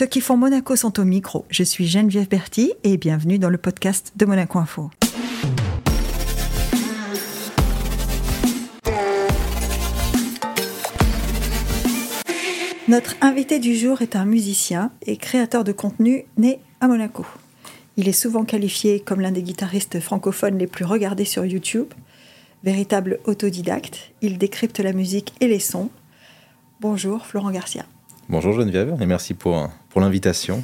Ceux qui font Monaco sont au micro. Je suis Geneviève Berti et bienvenue dans le podcast de Monaco Info. Notre invité du jour est un musicien et créateur de contenu né à Monaco. Il est souvent qualifié comme l'un des guitaristes francophones les plus regardés sur YouTube. Véritable autodidacte, il décrypte la musique et les sons. Bonjour Florent Garcia. Bonjour Geneviève et merci pour, pour l'invitation.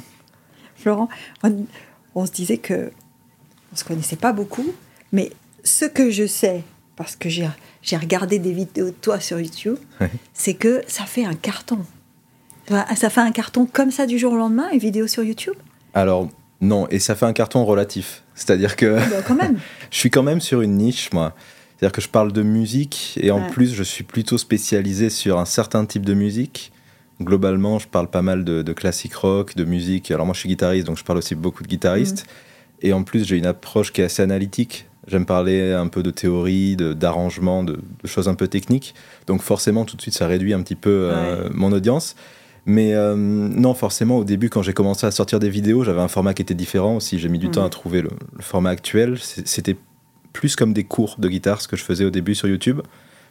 Florent, on, se disait que on se connaissait pas beaucoup, mais ce que je sais, parce que j'ai regardé des vidéos de toi sur YouTube, c'est que ça fait un carton. Ça fait un carton comme ça du jour au lendemain, une vidéo sur YouTube? Alors, non, et ça fait un carton relatif. C'est-à-dire que. Quand même. je suis quand même sur une niche, moi. C'est-à-dire que je parle de musique et en plus, je suis plutôt spécialisé sur un certain type de musique. Globalement, je parle pas mal de, de classique rock, de musique. Alors, moi, je suis guitariste, donc je parle aussi beaucoup de guitaristes. Mm. Et en plus, j'ai une approche qui est assez analytique. J'aime parler un peu de théorie, d'arrangement, de, de, choses un peu techniques. Donc, forcément, tout de suite, ça réduit un petit peu euh, mon audience. Mais euh, non, forcément, au début, quand j'ai commencé à sortir des vidéos, j'avais un format qui était différent aussi. J'ai mis du temps à trouver le, format actuel. C'était plus comme des cours de guitare, ce que je faisais au début sur YouTube.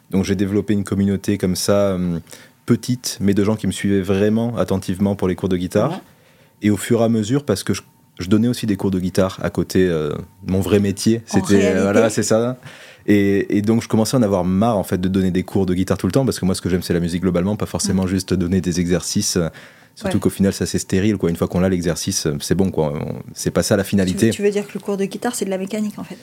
Donc j'ai développé une communauté comme ça, euh, petite, mais de gens qui me suivaient vraiment attentivement pour les cours de guitare. Et au fur et à mesure, parce que je, donnais aussi des cours de guitare à côté euh, mon vrai métier. C'était voilà, c'est ça. Et, donc, je commençais à en avoir marre, en fait, de donner des cours de guitare tout le temps, parce que moi, ce que j'aime, c'est la musique globalement, pas forcément mm. juste donner des exercices. Euh, surtout qu'au final, ça c'est stérile, quoi. Une fois qu'on a l'exercice, euh, c'est bon, quoi. C'est pas ça la finalité. Tu veux, dire que le cours de guitare, c'est de la mécanique, en fait?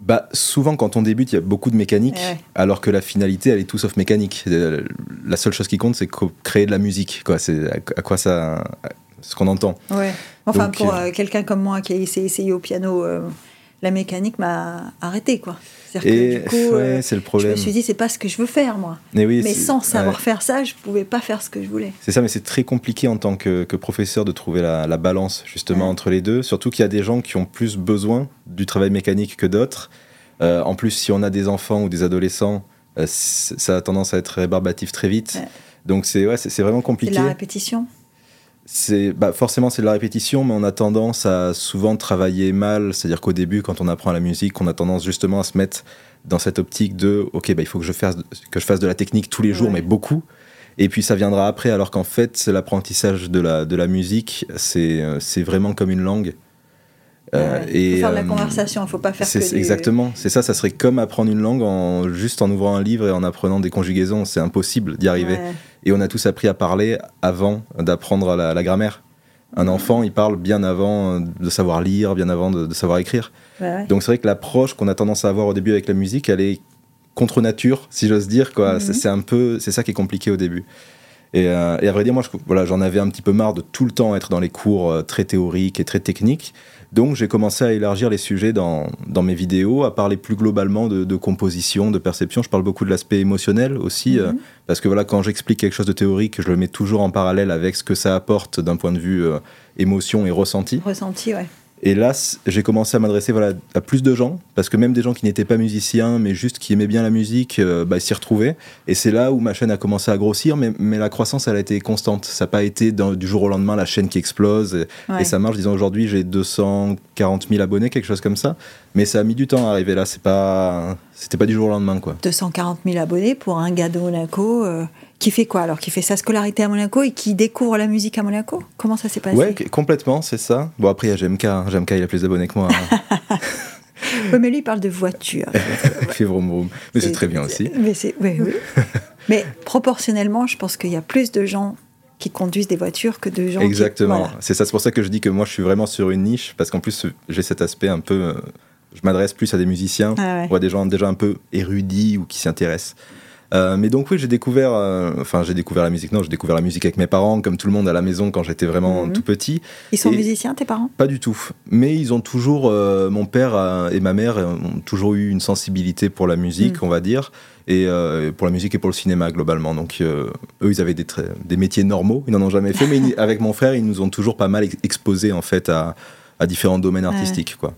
Bah, souvent, quand on débute, il y a beaucoup de mécanique, alors que la finalité, elle est tout sauf mécanique. Euh, la seule chose qui compte, c'est créer de la musique. Quoi. C'est à quoi ça. ce qu'on entend. Ouais. Enfin, pour quelqu'un comme moi qui a essayé au piano, la mécanique m'a arrêté, quoi. Et euh, c'est le problème. Je me suis dit, c'est pas ce que je veux faire, moi. Mais, oui, mais sans savoir faire ça, je pouvais pas faire ce que je voulais. C'est ça, mais c'est très compliqué en tant que, professeur de trouver la, balance, justement, entre les deux. Surtout qu'il y a des gens qui ont plus besoin du travail mécanique que d'autres. Euh, en plus, si on a des enfants ou des adolescents, euh, ça a tendance à être rébarbatif très vite. Donc, c'est ouais, vraiment compliqué. C'est la répétition c'est bah forcément c'est de la répétition, mais on a tendance à souvent travailler mal. C'est-à-dire qu'au début, quand on apprend la musique, on a tendance justement à se mettre dans cette optique de ok, bah, il faut que je fasse que je fasse de la technique tous les jours, mais beaucoup. Et puis ça viendra après, alors qu'en fait, l'apprentissage de la, de la musique, c'est vraiment comme une langue. Euh, et, faut faire de la euh, conversation, il faut pas faire que Exactement, c'est ça, ça serait comme apprendre une langue en, juste en ouvrant un livre et en apprenant des conjugaisons, c'est impossible d'y arriver. Et on a tous appris à parler avant d'apprendre la, grammaire. Un enfant, il parle bien avant de savoir lire, bien avant de, savoir écrire. Donc c'est vrai que l'approche qu'on a tendance à avoir au début avec la musique, elle est contre nature, si j'ose dire. quoi. Mhm. C'est un peu, c'est ça qui est compliqué au début. Et, euh, et à vrai dire, moi, voilà, j'en avais un petit peu marre de tout le temps être dans les cours très théoriques et très techniques. Donc j'ai commencé à élargir les sujets dans, dans, mes vidéos, à parler plus globalement de, composition, de perception. Je parle beaucoup de l'aspect émotionnel aussi, euh, mhm. parce que voilà, quand j'explique quelque chose de théorique, je le mets toujours en parallèle avec ce que ça apporte d'un point de vue euh, émotion et ressenti. Ressenti, ouais. Et là, j'ai commencé à m'adresser voilà, à plus de gens, parce que même des gens qui n'étaient pas musiciens, mais juste qui aimaient bien la musique, euh, bah, s'y retrouvaient. Et c'est là où ma chaîne a commencé à grossir, mais, mais la croissance, elle a été constante. Ça n'a pas été du jour au lendemain la chaîne qui explose. Et, ça marche. Disons, aujourd'hui, j'ai 240 000 abonnés, quelque chose comme ça. Mais ça a mis du temps à arriver là. C'est pas, c'était pas du jour au lendemain, quoi. 240 000 abonnés pour un gars de Monaco. Euh, qui fait quoi alors Qui fait sa scolarité à Monaco et qui découvre la musique à Monaco? Comment ça s'est passé? Ouais, complètement, c'est ça. Bon, après, il y a GMK. Hein. GMK, il a plus d'abonnés que moi. Hein. oui, mais lui, il parle de voiture. fait vroom vroom. Mais c'est très bien aussi. Mais, oui, oui. mais proportionnellement, je pense qu'il y a plus de gens qui conduisent des voitures que de gens Exactement. C'est ça, c'est pour ça que je dis que moi, je suis vraiment sur une niche, parce qu'en plus, j'ai cet aspect un peu... Euh, je m'adresse plus à des musiciens ah ou à des gens déjà un peu érudits ou qui s'intéressent. Euh, mais donc oui, j'ai découvert, euh, enfin j'ai découvert la musique. Non, j'ai découvert la musique avec mes parents, comme tout le monde à la maison quand j'étais vraiment mhm. tout petit. Ils sont musiciens, tes parents? Pas du tout. Mais ils ont toujours, euh, mon père et ma mère ont toujours eu une sensibilité pour la musique, mhm. on va dire, et pour la musique et pour le cinéma globalement. Donc eux, ils avaient des, des métiers normaux, ils n'en ont jamais fait, mais avec mon frère, ils nous ont toujours pas mal exposés en fait à, à différents domaines artistiques, quoi.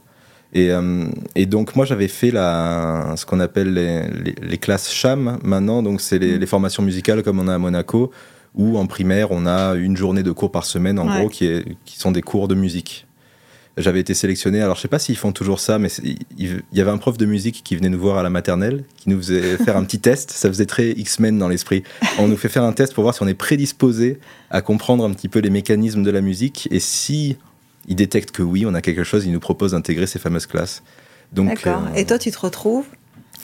Et, euh, et, donc moi j'avais fait la, ce qu'on appelle les, les, classes CHAM maintenant, donc c'est les, mm. les, formations musicales comme on a à Monaco, où en primaire, on a une journée de cours par semaine, en gros, qui, est, qui sont des cours de musique. J'avais été sélectionné, alors je sais pas s'ils font toujours ça, mais il y avait un prof de musique qui venait nous voir à la maternelle, qui nous faisait faire un petit test, ça faisait très X-Men dans l'esprit. On nous fait faire un test pour voir si on est prédisposé à comprendre un petit peu les mécanismes de la musique, et si il détecte que oui, on a quelque chose, il nous propose d'intégrer ces fameuses classes. D'accord. Euh, et toi, tu te retrouves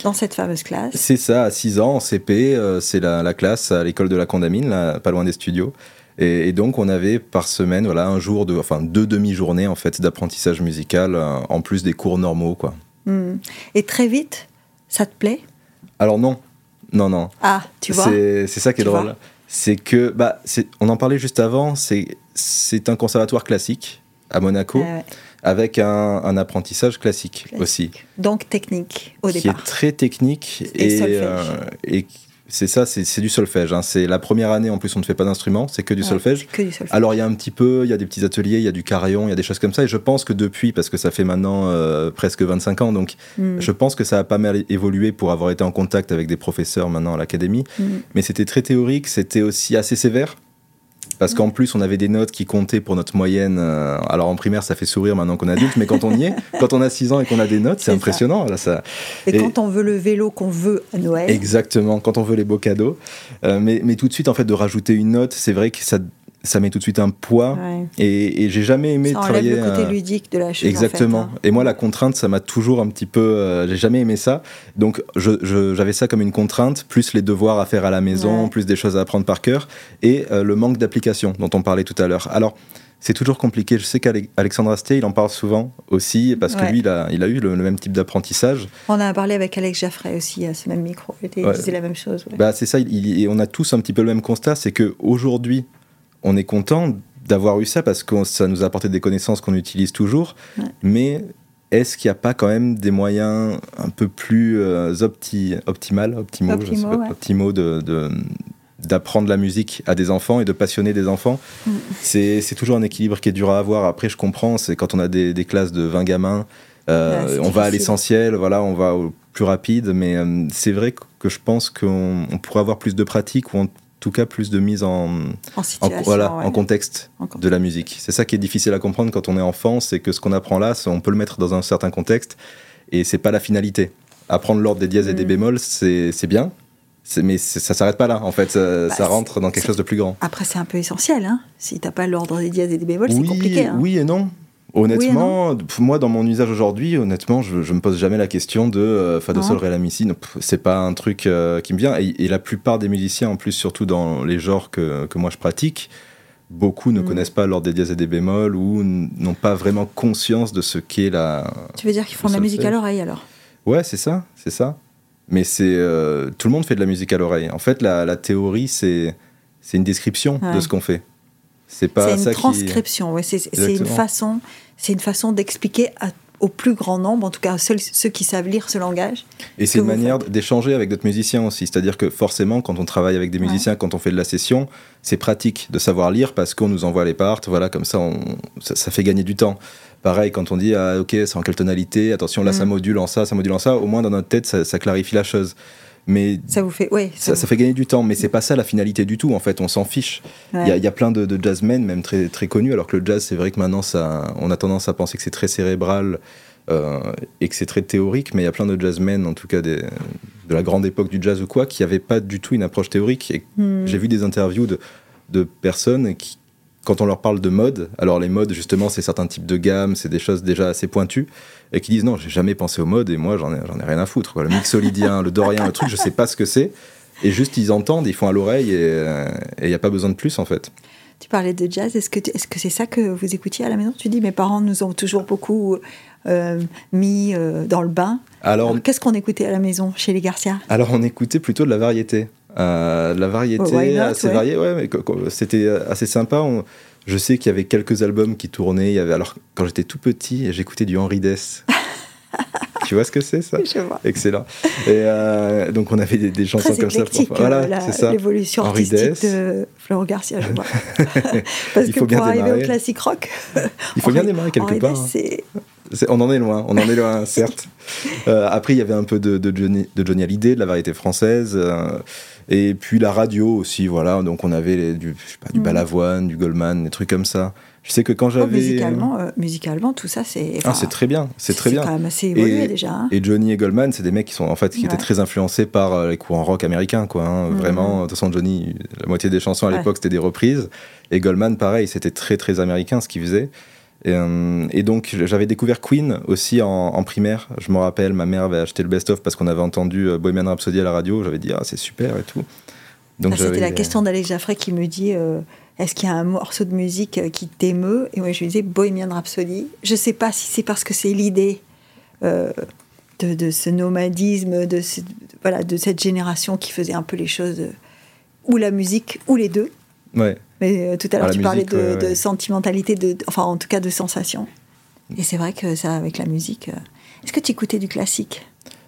dans cette fameuse classe C'est ça, à 6 ans, en CP, euh, c'est la, classe à l'école de la Condamine, là, pas loin des studios. Et, donc, on avait par semaine, voilà, un jour, de, enfin deux demi-journées en fait d'apprentissage musical, euh, en plus des cours normaux, quoi. Hmm. Et très vite, ça te plaît? Alors non, non, non. Ah, tu vois? C'est ça qui est drôle. C'est que, bah, on en parlait juste avant, c'est un conservatoire classique à Monaco. avec un, apprentissage classique, aussi. Donc technique au départ. Qui est très technique et, et, euh, et c'est ça, c'est du solfège. Hein. C'est la première année, en plus, on ne fait pas d'instrument, c'est que, du solfège. Alors, il y a un petit peu, il y a des petits ateliers, il y a du carillon, il y a des choses comme ça. Et je pense que depuis, parce que ça fait maintenant euh, presque 25 ans, donc hmm. je pense que ça a pas mal évolué pour avoir été en contact avec des professeurs maintenant à l'académie. Hmm. Mais c'était très théorique, c'était aussi assez sévère. Parce qu'en plus, on avait des notes qui comptaient pour notre moyenne. Euh, alors en primaire, ça fait sourire maintenant qu'on est adulte, mais quand on y est, quand on a 6 ans et qu'on a des notes, c'est impressionnant. Là, ça... Et, quand on veut le vélo qu'on veut à Noël. Exactement, quand on veut les beaux cadeaux. Euh, mais, mais tout de suite, en fait, de rajouter une note, c'est vrai que ça ça met tout de suite un poids. Et, j'ai jamais aimé ça travailler. le côté euh, ludique de la chose. Exactement. Hein. Et moi, la contrainte, ça m'a toujours un petit peu. Euh, j'ai jamais aimé ça. Donc, j'avais ça comme une contrainte, plus les devoirs à faire à la maison, plus des choses à apprendre par cœur, et euh, le manque d'application dont on parlait tout à l'heure. Alors. C'est toujours compliqué. Je sais qu'Alexandre Astier, il en parle souvent aussi, parce que lui, il a, il a eu le, même type d'apprentissage. On a parlé avec Alex Jaffray aussi à ce même micro. Il disait la même chose. Bah, c'est ça, et on a tous un petit peu le même constat, c'est qu'aujourd'hui, on est content d'avoir eu ça parce que ça nous a apporté des connaissances qu'on utilise toujours. Mais est-ce qu'il n'y a pas quand même des moyens un peu plus euh, opti optimal, optimaux, de, d'apprendre la musique à des enfants et de passionner des enfants? Mm. C'est, toujours un équilibre qui est dur à avoir. Après, je comprends, c'est quand on a des, classes de 20 gamins, euh, on va à l'essentiel, voilà, on va au plus rapide, mais euh, c'est vrai que je pense qu'on pourrait avoir plus de pratique ou tout cas plus de mise en, en, voilà, en contexte de la musique. C'est ça qui est difficile à comprendre quand on est enfant, c'est que ce qu'on apprend là, on peut le mettre dans un certain contexte et c'est pas la finalité. Apprendre l'ordre des dièses et des mm. bémols, c'est bien, mais ça s'arrête pas là, en fait, ça, bah, rentre dans quelque chose de plus grand. Après, c'est un peu essentiel, hein si t'as pas l'ordre des dièses et des bémols, c'est compliqué. Hein oui et non. Honnêtement, moi, dans mon usage aujourd'hui, honnêtement, je, je me pose jamais la question de euh, fa do sol ré la mi si. C'est pas un truc euh, qui me vient. Et, la plupart des musiciens, en plus, surtout dans les genres que, que moi je pratique, beaucoup ne mm. connaissent pas l'ordre des dièses et des bémols ou n'ont pas vraiment conscience de ce qu'est la. Tu veux dire qu'ils font de la musique à l'oreille alors? Ouais, c'est ça, c'est ça. Mais c'est euh, tout le monde fait de la musique à l'oreille. En fait, la, la théorie, c'est c'est une description de ce qu'on fait. C'est pas une transcription. Ouais, c'est une façon c'est une façon d'expliquer au plus grand nombre, en tout cas ceux, ceux qui savent lire ce langage. Et c'est une manière d'échanger avec d'autres musiciens aussi. C'est-à-dire que forcément, quand on travaille avec des musiciens, quand on fait de la session, c'est pratique de savoir lire parce qu'on nous envoie les parts. Voilà, comme ça, on, ça, fait gagner du temps. Pareil, quand on dit, ah, ok, c'est en quelle tonalité, attention, là, ça mm. module en ça, ça module en ça, au moins dans notre tête, ça, ça clarifie la chose. Mais ça vous fait, ouais, ça, fait gagner du temps, mais c'est pas ça la finalité du tout. En fait, on s'en fiche. Il y, a plein de, de, jazzmen, même très très connus, alors que le jazz, c'est vrai que maintenant, ça, on a tendance à penser que c'est très cérébral euh, et que c'est très théorique, mais il y a plein de jazzmen, en tout cas des, de la grande époque du jazz ou quoi, qui n'avaient pas du tout une approche théorique. Et hmm. j'ai vu des interviews de, de personnes qui, quand on leur parle de mode, alors les modes, justement, c'est certains types de gammes, c'est des choses déjà assez pointues, et qui disent non, j'ai jamais pensé au mode, et moi, j'en ai, ai rien à foutre. Quoi. Le mixolydien, le dorien, le truc, je sais pas ce que c'est. Et juste, ils entendent, ils font à l'oreille, et il n'y a pas besoin de plus, en fait. Tu parlais de jazz, est-ce que c'est -ce ça que vous écoutiez à la maison? Tu dis, mes parents nous ont toujours beaucoup euh, mis euh, dans le bain. Alors, qu'est-ce qu'on écoutait à la maison, chez les Garcia Alors, on écoutait plutôt de la variété. Euh, la variété assez variée, ouais, mais c'était assez sympa. Je sais qu'il y avait quelques albums qui tournaient. Alors, quand j'étais tout petit, j'écoutais du Henri Dess. tu vois ce que c'est ça? Je vois. Excellent. Et euh, donc on avait des, des chansons Très comme ça. Pour... Voilà, euh, c'est ça. l'évolution artistique de Florent Garcia, je vois. Parce Il que bien pour arriver démarrer. au classique rock, Il faut bien démarrer quelque part. Hein. On en est loin, on en est loin, certes. Euh, après, il y avait un peu de, de Johnny, de Johnny Hallyday, de la variété française, euh, et puis la radio aussi, voilà. Donc on avait les- du, je sais pas, du Mhm. Balavoine, du Goldman, des trucs comme ça. Je sais que quand Oh, j'avais... musicalement, euh, musicalement, tout ça, c'est. Ah, c'est très bien, c'est très bien. quand même assez évolué Et- déjà. hein. Et Johnny et Goldman, c'est des mecs qui sont en fait qui étaient très influencés par euh, les courants rock américains, quoi. hein. Mhm. Vraiment, de toute façon, Johnny, la moitié des chansons à Ouais. l'époque c'était des reprises, et Goldman, pareil, c'était très très américain ce qu'il faisait. Et, euh, et donc j'avais découvert Queen aussi en, en primaire. Je me rappelle, ma mère avait acheté le best-of parce qu'on avait entendu Bohemian Rhapsody à la radio. J'avais dit ah c'est super et tout. Donc Ah, C'était la question d'Alex Jaffray qui me dit euh, est-ce qu'il y a un morceau de musique euh, qui t'émeut? Et moi, je lui disais Bohemian Rhapsody. Je sais pas si c'est parce que c'est l'idée euh, de, de ce nomadisme, de, ce- voilà, de cette génération qui faisait un peu les choses, euh, ou la musique, ou les deux. Ouais. Mais euh, tout à l'heure, Ah, tu parlais musique, de, ouais, ouais. de sentimentalité, de, enfin, en tout cas, de sensation. Et c'est vrai que ça, avec la musique. euh, Est-ce que tu écoutais du classique?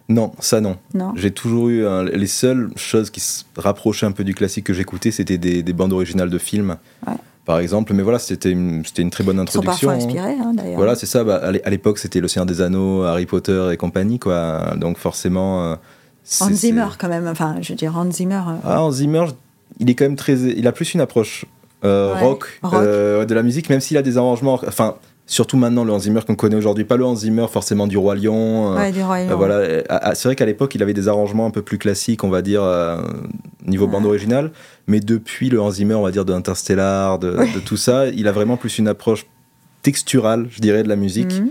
Non, ça non. Non J'ai toujours eu un- les seules choses qui se rapprochaient un peu du classique que j'écoutais, c'était des, des bandes originales de films, Ouais. par exemple. Mais voilà, c'était une, c'était une très bonne Ils sont introduction. parfois inspirés, hein, d'ailleurs. Voilà, c'est ça. Bah, à l'é- à l'époque, c'était Le Seigneur des Anneaux, Harry Potter et compagnie, quoi. Donc forcément. euh, Hans Zimmer, quand même. Enfin, je veux dire, Hans Zimmer. euh, Ah, Hans Zimmer, il est quand même très. Il a plus une approche euh, Ouais, rock, rock. euh, de la musique, même s'il a des arrangements. Enfin, surtout maintenant, le Hans Zimmer qu'on connaît aujourd'hui, pas le Hans Zimmer forcément du Roi Lion. euh, ouais, du royaume. euh, voilà, euh, ah, c'est vrai qu'à l'époque, il avait des arrangements un peu plus classiques, on va dire, niveau bande originale. Mais depuis le Hans Zimmer, on va dire, de Interstellar, de, de tout ça, il a vraiment plus une approche texturale, je dirais, de la musique. Mhm.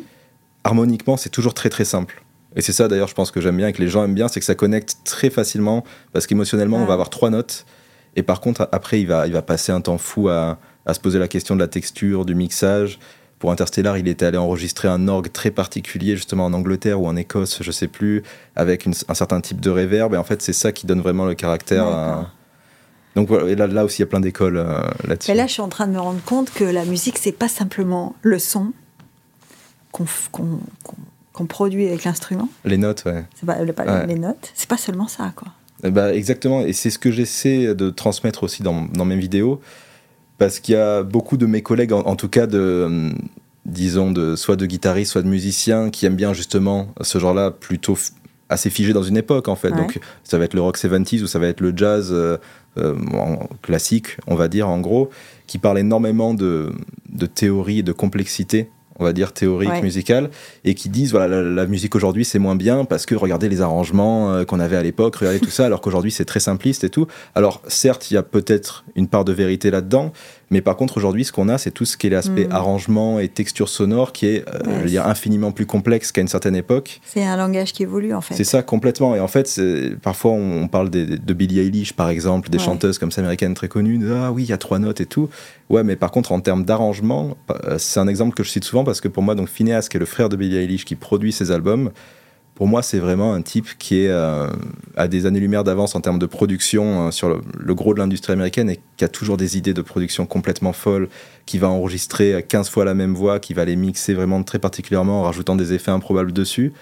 Harmoniquement, c'est toujours très très simple. Et c'est ça d'ailleurs, je pense que j'aime bien et que les gens aiment bien, c'est que ça connecte très facilement parce qu'émotionnellement, on va avoir trois notes. Et par contre, après, il va, il va passer un temps fou à, à se poser la question de la texture, du mixage. Pour Interstellar, il était allé enregistrer un orgue très particulier, justement en Angleterre ou en Écosse, je sais plus, avec une- un certain type de réverb. Et en fait, c'est ça qui donne vraiment le caractère. à- D'accord. Donc là, là aussi, il y a plein d'écoles euh, là-dessus. Mais là, je suis en train de me rendre compte que la musique, c'est pas simplement le son qu'on produit avec l'instrument. Les notes, ouais. C'est pas, le- pas Ouais. les notes. C'est pas seulement ça, quoi. Ben, exactement, et c'est ce que j'essaie de transmettre aussi dans, dans mes vidéos, parce qu'il y a beaucoup de mes collègues, en, en tout cas de, hum, disons, de, soit de guitaristes, soit de musiciens, qui aiment bien justement ce genre-là, plutôt assez figé dans une époque en fait. Ouais. Donc ça va être le rock 70s ou ça va être le jazz euh, euh, classique, on va dire en gros, qui parle énormément de, de théorie et de complexité on va dire théorique Ouais. musicale et qui disent voilà la, la musique aujourd'hui c'est moins bien parce que regardez les arrangements euh, qu'on avait à l'époque regardez tout ça alors qu'aujourd'hui c'est très simpliste et tout alors certes il y a peut-être une part de vérité là-dedans mais par contre aujourd'hui ce qu'on a c'est tout ce qui est l'aspect Mm. arrangement et texture sonore qui est euh, Ouais, je veux dire, infiniment plus complexe qu'à une certaine époque C'est un langage qui évolue, en fait. c'est ça complètement. Et en fait, parfois on on parle des- de Billie Eilish, par exemple, des Ouais. chanteuses comme ça américaines très connues. ah oui, il y a trois notes et tout. Ouais, mais par contre, en termes d'arrangement, euh, c'est un exemple que je cite souvent parce que pour moi, donc Phineas, qui est le frère de Billie Eilish, qui produit ses albums, pour moi, c'est vraiment un type qui est euh, à des années-lumière d'avance en termes de production euh, sur le, le gros de l'industrie américaine et qui a toujours des idées de production complètement folles, qui va enregistrer 15 fois la même voix, qui va les mixer vraiment très particulièrement en rajoutant des effets improbables dessus.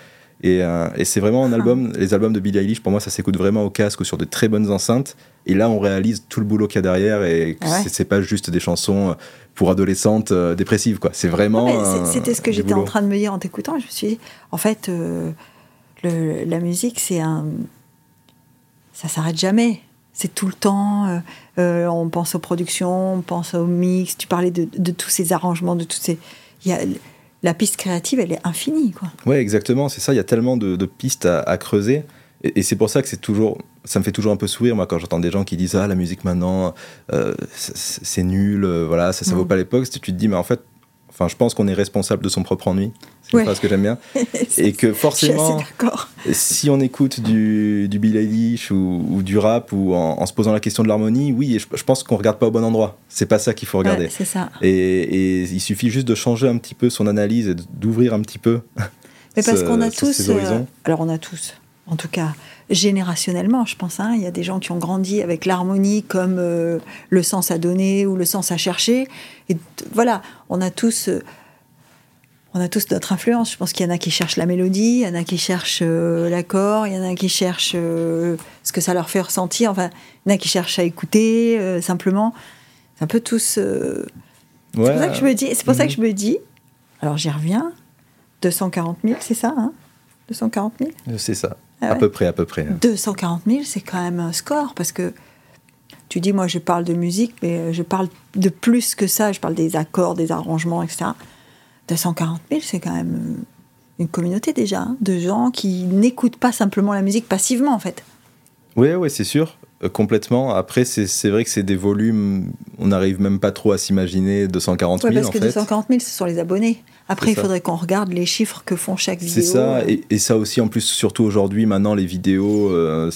Et, euh, et c'est vraiment un Ah. album, les albums de Billie Eilish, pour moi, ça s'écoute vraiment au casque ou sur de très bonnes enceintes. Et là, on réalise tout le boulot qu'il y a derrière et que Ah ouais. c'est- pas juste des chansons euh, pour adolescentes euh, dépressives, quoi. C'est vraiment. C'était ce que j'étais en train de me dire en t'écoutant. Je me suis dit, en fait, euh, le- la musique, c'est un. Ça s'arrête jamais. C'est tout le temps. euh, euh, on pense aux productions, on pense au mix. Tu parlais de, de tous ces arrangements, de tous ces. Y a, la piste créative, elle est infinie, quoi. Ouais, exactement, c'est ça. Il y a tellement de, de pistes à, à creuser. Et, et c'est pour ça que c'est toujours. Ça me fait toujours un peu sourire, moi, quand j'entends des gens qui disent Ah, la musique maintenant, euh, c'est nul, euh, voilà, ça, vaut Mm. pas l'époque. Tu te dis, mais en fait, enfin, je pense qu'on est responsable de son propre ennui. C'est Ouais. une que j'aime bien. Et que forcément. si on écoute du, du Billie Eilish ou, ou du rap ou en, en se posant la question de l'harmonie, oui, je, je pense qu'on regarde pas au bon endroit. C'est pas ça qu'il faut regarder. Ouais, c'est ça. Et, et il suffit juste de changer un petit peu son analyse et d'ouvrir un petit peu. Mais parce ce- qu'on a ce- tous. ces horizons. euh, alors, on a tous, en tout cas, générationnellement, je pense. hein, Il y a des gens qui ont grandi avec l'harmonie comme euh, le sens à donner ou le sens à chercher. Et voilà, on a tous. euh, on a tous notre influence. Je pense qu'il y en a qui cherchent la mélodie, il y en a qui cherchent euh, l'accord, il y en a qui cherchent ce que ça leur fait ressentir. Enfin, il y en a qui cherchent à écouter simplement. C'est un peu tous. c'est pour ça que je me dis. C'est pour ça que je me dis. Alors j'y reviens. 240 000, c'est ça, hein? 240 000 C'est ça. Ah à peu près, à peu près. 240 000, c'est quand même un score parce que tu dis, moi, je parle de musique, mais je parle de plus que ça. Je parle des accords, des arrangements, etc. 240 000, c'est quand même euh, une communauté déjà, hein, de gens qui n'écoutent pas simplement la musique passivement, en fait. Oui, oui, c'est sûr, euh, complètement. Après, c'est vrai que c'est des volumes, on n'arrive même pas trop à s'imaginer 240 000. Oui, parce que 240 000, ce sont les abonnés. Après, il faudrait qu'on regarde les chiffres que font chaque vidéo. C'est ça, et, ça aussi, en plus, surtout aujourd'hui, maintenant, les vidéos, euh,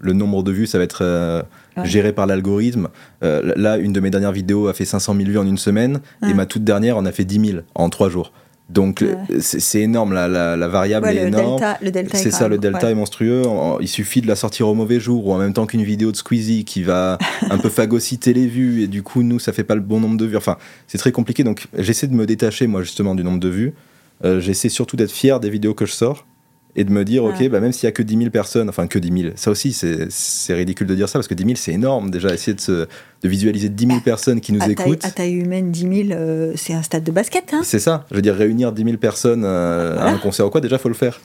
le nombre de vues, ça va être géré par l'algorithme. Euh, là, une de mes dernières vidéos a fait 500 000 vues en une semaine, et ma toute dernière en a fait 10 000 en trois jours. Donc c'est énorme, la, la, variable est énorme. le delta c'est ça, le delta est monstrueux. Il suffit de la sortir au mauvais jour ou en même temps qu'une vidéo de Squeezie qui va un peu phagocyter les vues et du coup nous ça fait pas le bon nombre de vues. Enfin c'est très compliqué donc j'essaie de me détacher moi justement du nombre de vues. Euh, j'essaie surtout d'être fier des vidéos que je sors et de me dire, ok, bah, même s'il y a que 10 000 personnes, enfin que 10 000, ça aussi c'est ridicule de dire ça parce que 10 000 c'est énorme déjà, essayer de, se, de visualiser 10 000 personnes qui nous écoutent. à taille humaine, 10 000, euh, c'est un stade de basket. Hein c'est ça, je veux dire, réunir 10 000 personnes euh, à un concert ou quoi, déjà faut le faire.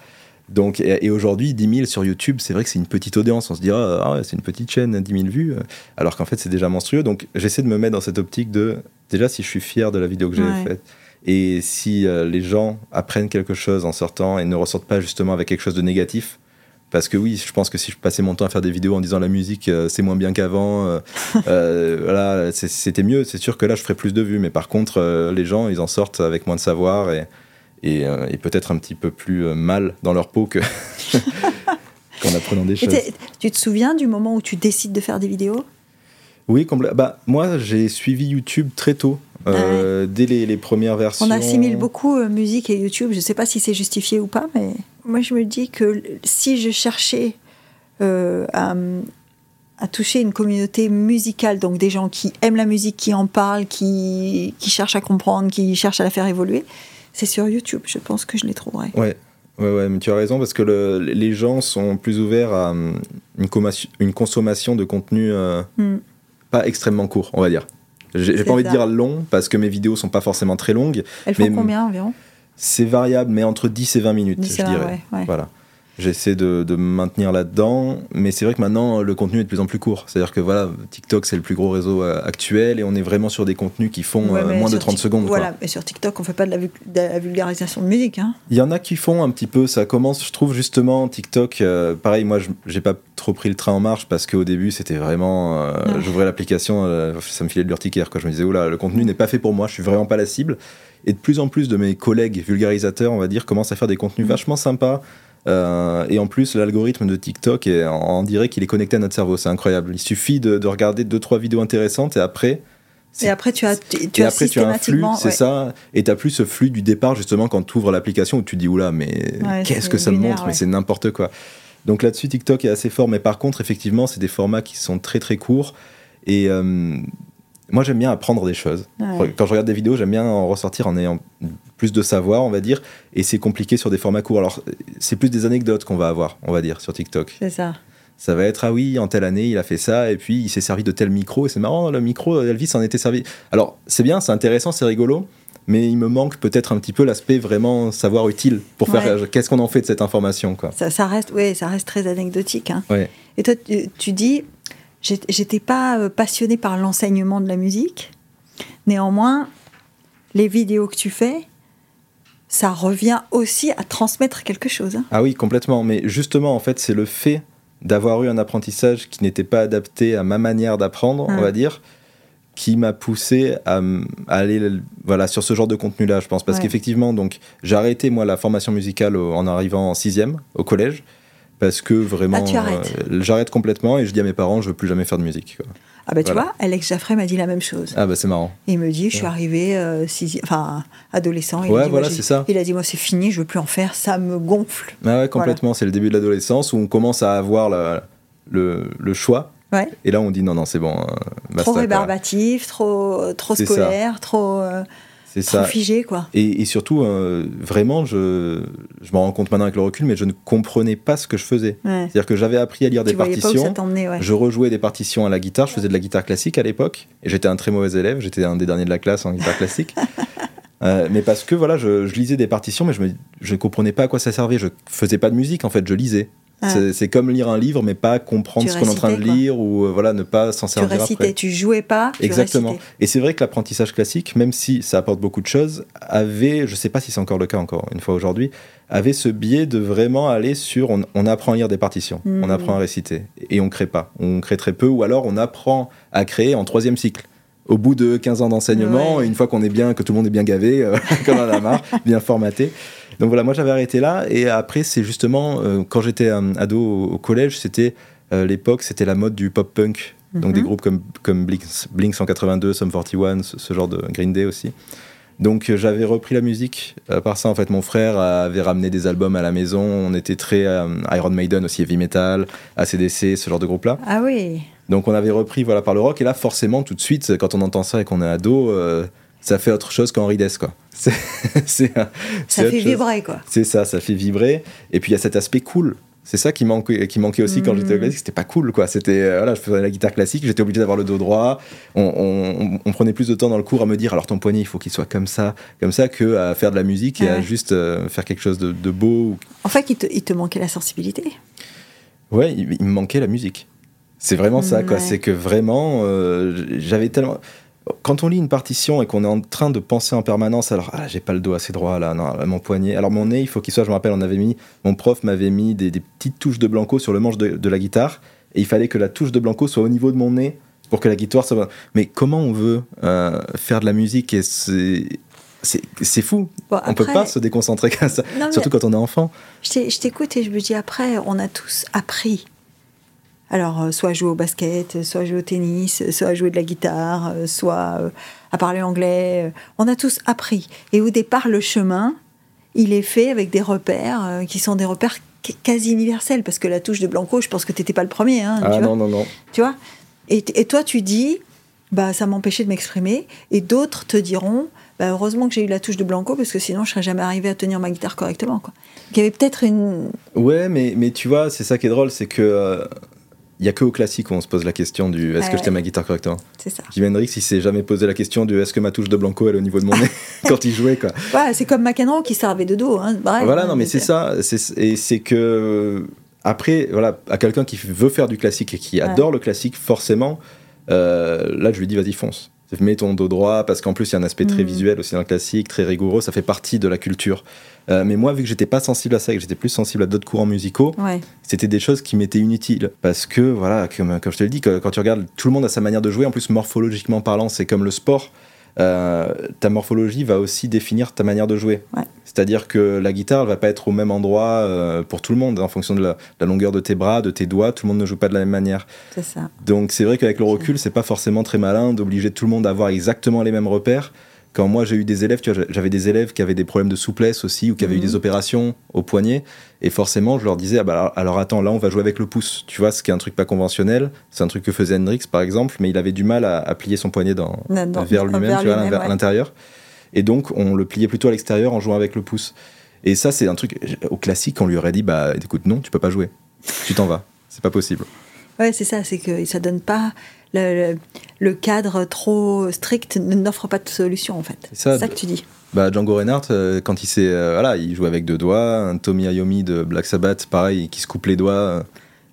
Donc, et, aujourd'hui, 10 000 sur YouTube, c'est vrai que c'est une petite audience. On se dira, ah, c'est une petite chaîne, 10 000 vues, alors qu'en fait, c'est déjà monstrueux. Donc, j'essaie de me mettre dans cette optique de, déjà, si je suis fier de la vidéo que j'ai faite, et si euh, les gens apprennent quelque chose en sortant et ne ressortent pas justement avec quelque chose de négatif, parce que oui, je pense que si je passais mon temps à faire des vidéos en disant la musique euh, c'est moins bien qu'avant, euh, voilà, c'était mieux. C'est sûr que là je ferais plus de vues, mais par contre les gens ils en sortent avec moins de savoir et, et, peut-être un petit peu plus mal dans leur peau que qu'en apprenant des choses. Tu te souviens du moment où tu décides de faire des vidéos? Oui, bah, moi j'ai suivi YouTube très tôt. Euh, dès les, premières versions. On assimile beaucoup euh, musique et YouTube. Je ne sais pas si c'est justifié ou pas, mais moi je me dis que si je cherchais euh, à, toucher une communauté musicale, donc des gens qui aiment la musique, qui en parlent, qui, qui cherchent à comprendre, qui cherchent à la faire évoluer, c'est sur YouTube. Je pense que je les trouverai. Ouais. Ouais, ouais, mais tu as raison parce que les gens sont plus ouverts à une, une consommation de contenu hmm. Pas extrêmement court, on va dire. J'ai pas envie de dire long parce que mes vidéos sont pas forcément très longues. Elles font combien environ? C'est variable, mais entre 10 et 20 minutes, je dirais. Voilà. J'essaie de, de, me maintenir là-dedans, mais c'est vrai que maintenant le contenu est de plus en plus court. C'est-à-dire que voilà, TikTok c'est le plus gros réseau euh, actuel et on est vraiment sur des contenus qui font euh, moins de 30 secondes. Voilà, mais sur TikTok on fait pas de la, vulgarisation de musique. Hein. Il y en a qui font un petit peu, ça commence, je trouve justement TikTok. Euh, pareil, moi j'ai pas trop pris le train en marche parce qu'au début c'était vraiment, j'ouvrais l'application, ça me filait de l'urticaire je me disais oula, le contenu n'est pas fait pour moi, je suis vraiment pas la cible. Et de plus en plus de mes collègues vulgarisateurs, on va dire, commencent à faire des contenus mm. vachement sympas euh, et en plus, l'algorithme de TikTok, est, on dirait qu'il est connecté à notre cerveau. C'est incroyable. Il suffit de, regarder deux trois vidéos intéressantes et après. Et après, tu as, tu, as après, tu as un flux, c'est ça. Et tu n'as plus ce flux du départ, justement, quand tu ouvres l'application où tu dis, oula, mais qu'est-ce que ça me montre? Mais c'est n'importe quoi. Donc là-dessus, TikTok est assez fort. Mais par contre, effectivement, c'est des formats qui sont très, très courts. Et euh, moi, j'aime bien apprendre des choses. Quand je regarde des vidéos, j'aime bien en ressortir en ayant plus de savoir, on va dire. Et c'est compliqué sur des formats courts. Alors, c'est plus des anecdotes qu'on va avoir, on va dire, sur TikTok. C'est ça. Ça va être, ah oui, en telle année, il a fait ça, et puis il s'est servi de tel micro, et c'est marrant, le micro, Elvis en était servi. Alors, c'est bien, c'est intéressant, c'est rigolo, mais il me manque peut-être un petit peu l'aspect vraiment savoir utile pour faire qu'est-ce qu'on en fait de cette information. Quoi. Ça, ça reste, ouais, ça reste très anecdotique. Hein. Et toi, tu, tu dis, J'étais pas euh, passionnée par l'enseignement de la musique. Néanmoins, les vidéos que tu fais, ça revient aussi à transmettre quelque chose. Hein. Ah oui, complètement. Mais justement, en fait, c'est le fait d'avoir eu un apprentissage qui n'était pas adapté à ma manière d'apprendre, on ah. va dire, qui m'a poussé à, aller voilà, sur ce genre de contenu-là, je pense. Parce qu'effectivement, donc j'ai arrêté, moi, la formation musicale en arrivant en sixième au collège parce que vraiment, ah, euh, j'arrête complètement et je dis à mes parents, je veux plus jamais faire de musique. Ah bah tu vois, Alex Jaffray m'a dit la même chose. Ah bah c'est marrant. il me dit, je suis arrivé euh, enfin adolescent. Il ouais, voilà, c'est ça. Il a dit, moi c'est fini, je veux plus en faire, ça me gonfle. Ah ouais, complètement. C'est le début de l'adolescence où on commence à avoir le, le, choix. Ouais. Et là, on dit non, non, c'est bon. Euh, trop rébarbatif, trop, trop scolaire, trop. C'est ça. figé, quoi. Et, surtout, euh, vraiment, je, je m'en rends compte maintenant avec le recul, mais je ne comprenais pas ce que je faisais. C'est-à-dire que j'avais appris à lire des partitions. Je rejouais des partitions à la guitare. Je faisais de la guitare classique à l'époque. Et j'étais un très mauvais élève. J'étais un des derniers de la classe en guitare classique. Euh, mais parce que voilà, je, lisais des partitions, mais je ne comprenais pas à quoi ça servait. Je faisais pas de musique, en fait, je lisais. C'est comme lire un livre, mais pas comprendre ce qu'on est en train de lire ou euh, voilà, ne pas s'en servir. Tu récitais, tu jouais pas. Tu Exactement. Et c'est vrai que l'apprentissage classique, même si ça apporte beaucoup de choses, avait, je sais pas si c'est encore le cas encore une fois aujourd'hui, avait ce biais de vraiment aller sur on, apprend à lire des partitions, on hmm. apprend à réciter et on crée pas, on crée très peu ou alors on apprend à créer en troisième cycle au bout de 15 ans d'enseignement, une fois qu'on est bien, que tout le monde est bien gavé, euh, comme on a marre, bien formaté. Donc voilà, moi j'avais arrêté là. Et après, c'est justement, euh, quand j'étais ado au, collège, c'était euh, l'époque, c'était la mode du pop-punk. Donc des mhm. groupes comme, comme Blink, 182, Sum 41, ce, genre de Green Day aussi. Donc j'avais repris la musique par ça. En fait, mon frère avait ramené des albums à la maison. On était très Iron Maiden aussi, heavy metal, ACDC, ce genre de groupe-là. Ah oui. Donc on avait repris voilà par le rock et là forcément tout de suite quand on entend ça et qu'on est ado, euh, ça fait autre chose qu'Henri Dess quoi. ça fait vibrer quoi. C'est ça, ça fait vibrer et puis il y a cet aspect cool. C'est ça qui manquait, qui manquait aussi quand j'étais au classique, c'était pas cool quoi. C'était euh, voilà, je faisais la guitare classique, j'étais obligé d'avoir le dos droit. On, prenait plus de temps dans le cours à me dire alors ton poignet il faut qu'il soit comme ça, comme ça que à faire de la musique et à juste euh, faire quelque chose de, beau. En fait, il te, il te manquait la sensibilité. Ouais, il me manquait la musique. C'est vraiment ça, quoi. C'est que vraiment, euh, j'avais tellement. Quand on lit une partition et qu'on est en train de penser en permanence, alors ah, j'ai pas le dos assez droit là, non, mon poignet. Alors mon nez, il faut qu'il soit. Je me rappelle, on avait mis, mon prof m'avait mis des, petites touches de blanco sur le manche de, la guitare et il fallait que la touche de blanco soit au niveau de mon nez pour que la guitare soit. Mais comment on veut euh, faire de la musique et c'est c'est fou. on peut pas se déconcentrer comme ça, surtout quand on est enfant. Je t'écoute et je me dis après, on a tous appris alors, euh, soit jouer au basket, soit jouer au tennis, soit jouer de la guitare, euh, soit euh, à parler anglais. On a tous appris. Et au départ, le chemin, il est fait avec des repères qui sont des repères quasi universels. Parce que la touche de Blanco, je pense que tu n'étais pas le premier. Hein, ah non, non, non. Tu vois? Et, toi, tu dis, bah, ça m'empêchait de m'exprimer. Et d'autres te diront, bah, heureusement que j'ai eu la touche de Blanco parce que sinon je serais jamais arrivé à tenir ma guitare correctement. Quoi. il y avait peut-être une. Ouais, mais, mais tu vois, c'est ça qui est drôle, c'est que il n'y a que au classique où on se pose la question du est-ce que je tiens ma guitare correctement C'est ça. Jimi Hendrix, il s'est jamais posé la question du est-ce que ma touche de Blanco elle est au niveau de mon nez quand il jouait quoi. c'est comme McEnroe qui servait de dos. Hein. voilà, non mais c'est ça. Et c'est que après, voilà, à quelqu'un qui veut faire du classique et qui adore le classique, forcément, euh, là je lui dis vas-y fonce mets ton dos droit, parce qu'en plus il y a un aspect très mm. visuel aussi dans le classique, très rigoureux, ça fait partie de la culture. Euh, mais moi, vu que j'étais pas sensible à ça, et que j'étais plus sensible à d'autres courants musicaux, c'était des choses qui m'étaient inutiles. Parce que, voilà, comme, comme je te l'ai dit, quand tu regardes, tout le monde a sa manière de jouer, en plus morphologiquement parlant, c'est comme le sport. Euh, ta morphologie va aussi définir ta manière de jouer. C'est-à-dire que la guitare ne va pas être au même endroit euh, pour tout le monde, en fonction de la, longueur de tes bras, de tes doigts, tout le monde ne joue pas de la même manière. C'est ça. Donc c'est vrai qu'avec le recul, c'est pas forcément très malin d'obliger tout le monde à avoir exactement les mêmes repères quand moi j'ai eu des élèves, tu vois, j'avais des élèves qui avaient des problèmes de souplesse aussi ou qui avaient eu des mhm. opérations au poignet. Et forcément, je leur disais, ah bah alors, attends, là on va jouer avec le pouce. Tu vois, ce qui est un truc pas conventionnel. C'est un truc que faisait Hendrix par exemple, mais il avait du mal à, plier son poignet dans, vers lui-même, tu vois, à l'intérieur. Et donc on le pliait plutôt à l'extérieur en jouant avec le pouce. Et ça, c'est un truc, au classique, on lui aurait dit, bah écoute, non, tu peux pas jouer. Tu t'en vas. C'est pas possible. Ouais, c'est ça, c'est que ça donne pas le, cadre trop strict n'offre pas de solution en fait. C'est ça, que tu dis. Bah, Django Reinhardt, euh, quand il s'est, euh, voilà, il joue avec deux doigts. Un Tommy Iommi de Black Sabbath, pareil, qui se coupe les doigts. Euh,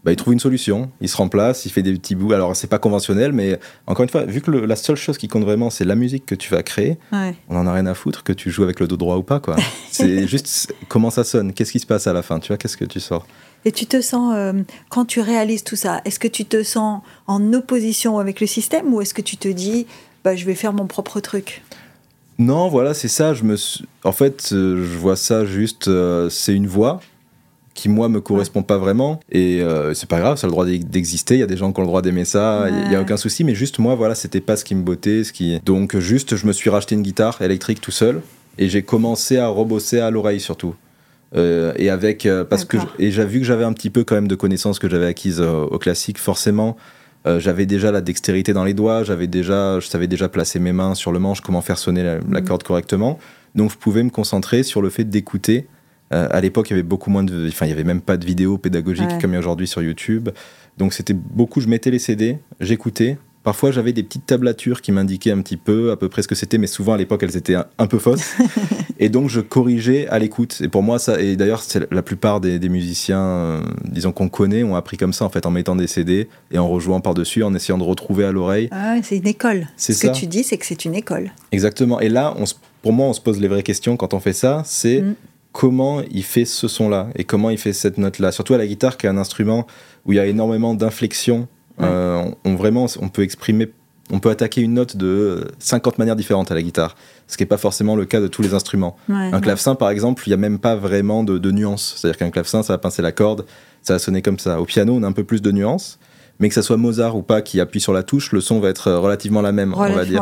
bah, il trouve une solution, il se remplace, il fait des petits bouts. Alors, c'est pas conventionnel, mais encore une fois, vu que la seule chose qui compte vraiment, c'est la musique que tu vas créer, on en a rien à foutre que tu joues avec le dos droit ou pas, quoi. c'est juste comment ça sonne, qu'est-ce qui se passe à la fin, tu vois, qu'est-ce que tu sors. Et tu te sens, euh, quand tu réalises tout ça, est-ce que tu te sens en opposition avec le système ou est-ce que tu te dis, bah, je vais faire mon propre truc? Non, voilà, c'est ça. Je me En fait, euh, je vois ça juste, euh, c'est une voie qui moi me correspond pas vraiment et c'est pas grave ça a le droit d'exister il y a des gens qui ont le droit d'aimer ça il n'y a aucun souci mais juste moi voilà c'était pas ce qui me bottait ce qui donc juste je me suis racheté une guitare électrique tout seul et j'ai commencé à rebosser à l'oreille surtout euh, et avec euh, parce que et j'ai vu que j'avais un petit peu quand même de connaissances que j'avais acquises euh, au classique forcément Euh, j'avais déjà la dextérité dans les doigts, j'avais déjà, je savais déjà placer mes mains sur le manche, comment faire sonner la, la corde correctement. Donc je pouvais me concentrer sur le fait d'écouter. Euh, à l'époque, il y avait beaucoup moins de, enfin, il y avait même pas de vidéos pédagogiques Ouais. comme il y a aujourd'hui sur YouTube. Donc c'était beaucoup, je mettais les CD, j'écoutais. Parfois, j'avais des petites tablatures qui m'indiquaient un petit peu, à peu près ce que c'était, mais souvent à l'époque, elles étaient un, peu fausses. et donc, je corrigeais à l'écoute. Et pour moi, ça, et d'ailleurs, c'est la plupart des, des musiciens, euh, disons qu'on connaît, ont appris comme ça, en fait, en mettant des CD et en rejouant par-dessus, en essayant de retrouver à l'oreille. Ah c'est une école. C'est Ce que ça. tu dis, c'est que c'est une école. Exactement. Et là, on se- pour moi, on se pose les vraies questions quand on fait ça. C'est Mm. comment il fait ce son-là et comment il fait cette note-là. Surtout à la guitare, qui est un instrument où il y a énormément d'inflexions. Ouais. Euh, on, on vraiment, on peut exprimer, on peut attaquer une note de 50 manières différentes à la guitare, ce qui n'est pas forcément le cas de tous les instruments. Ouais, Un clavecin, par exemple, il n'y a même pas vraiment de, de nuances. C'est-à-dire qu'un clavecin, ça va pincer la corde, ça va sonner comme ça. Au piano, on a un peu plus de nuances. Mais que ça soit Mozart ou pas qui appuie sur la touche, le son va être relativement la même, on va dire.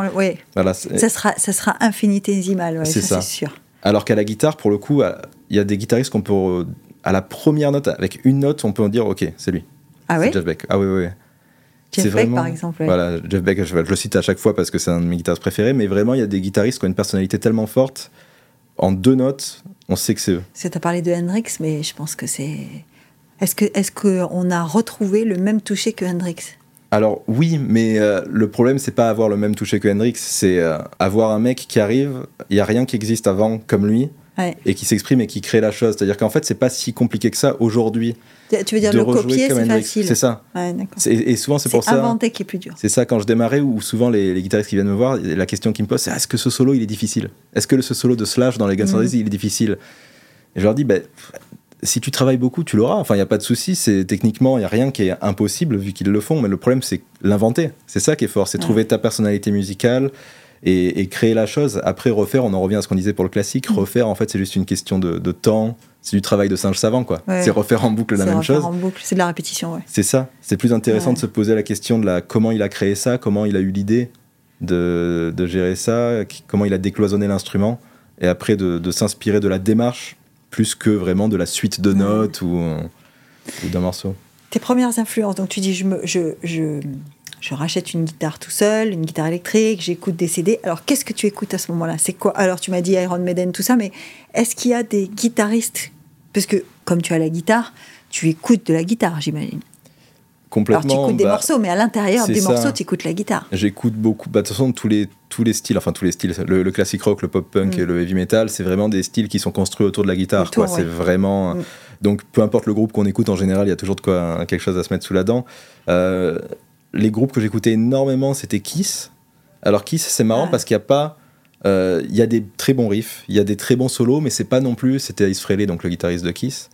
Voilà, c'est- Ça sera, ça sera infinitésimal, ouais, C'est ça, sûr. Alors qu'à la guitare, pour le coup, il y a des guitaristes qu'on peut. euh, À la première note, avec une note, on peut en dire Ok, c'est lui. Ah Jeff Beck. Ah oui, oui, oui. Jeff Beck, vraiment- par exemple. ouais. Voilà, Jeff Beck, je, je le cite à chaque fois parce que c'est un de mes guitaristes préférés, mais vraiment, il y a des guitaristes qui ont une personnalité tellement forte. En deux notes, on sait que c'est eux. Tu as parlé de Hendrix, mais je pense que c'est. Est-ce que qu'on a retrouvé le même toucher que Hendrix? Alors oui, mais euh, le problème, c'est pas avoir le même toucher que Hendrix, c'est euh, avoir un mec qui arrive, il y a rien qui existe avant comme lui, Ouais. et qui s'exprime et qui crée la chose. C'est-à-dire qu'en fait, c'est pas si compliqué que ça aujourd'hui Tu veux dire de le copier, c'est facile. C'est ça. Ouais, Et souvent, c'est pour C'est ça. inventer qui est plus dur. C'est ça, quand je démarrais, ou souvent les, les guitaristes qui viennent me voir, la question qu'ils me posent, c'est est-ce que ce solo, il est difficile? Est-ce que ce solo de Slash dans les Guns N' Mhm. Roses, il est difficile? Et je leur dis, ben, si tu travailles beaucoup, tu l'auras. Enfin, il n'y a pas de souci. C'est techniquement, il n'y a rien qui est impossible vu qu'ils le font. Mais le problème, c'est l'inventer. C'est ça qui est fort. C'est Ouais. trouver ta personnalité musicale et, et créer la chose. Après, refaire, on en revient à ce qu'on disait pour le classique. Mhm. Refaire, en fait, c'est juste une question de, de temps. C'est du travail de singe savant, quoi. Ouais. C'est refaire en boucle la C'est même refaire chose. en boucle, c'est de la répétition, ouais. C'est ça. C'est plus intéressant Ouais. de se poser la question de la comment il a créé ça, comment il a eu l'idée de, de gérer ça, qui- comment il a décloisonné l'instrument, et après de, de s'inspirer de la démarche plus que vraiment de la suite de notes ou, ou d'un morceau. Tes premières influences, donc tu dis je, me, je, je, je rachète une guitare tout seul, une guitare électrique, j'écoute des CD. Alors qu'est-ce que tu écoutes à ce moment-là? C'est quoi? Alors tu m'as dit Iron Maiden, tout ça, mais est-ce qu'il y a des guitaristes? Parce que comme tu as la guitare, tu écoutes de la guitare, j'imagine. Alors Complètement. tu écoutes des bah, morceaux, mais à l'intérieur des ça. morceaux, tu écoutes la guitare. J'écoute beaucoup, bah, de toute façon, tous les, tous les styles, enfin tous les styles, le, le classic rock, le pop punk Mm. et le heavy metal, c'est vraiment des styles qui sont construits autour de la guitare. C'est vraiment. Mm. Donc peu importe le groupe qu'on écoute, en général, il y a toujours de quoi, quelque chose à se mettre sous la dent. Euh, les groupes que j'écoutais énormément, c'était Kiss. Alors Kiss, c'est marrant parce qu'il n'y a pas. euh, Il y a des très bons riffs, il y a des très bons solos, mais c'est pas non plus. C'était Ace Frehley, donc le guitariste de Kiss.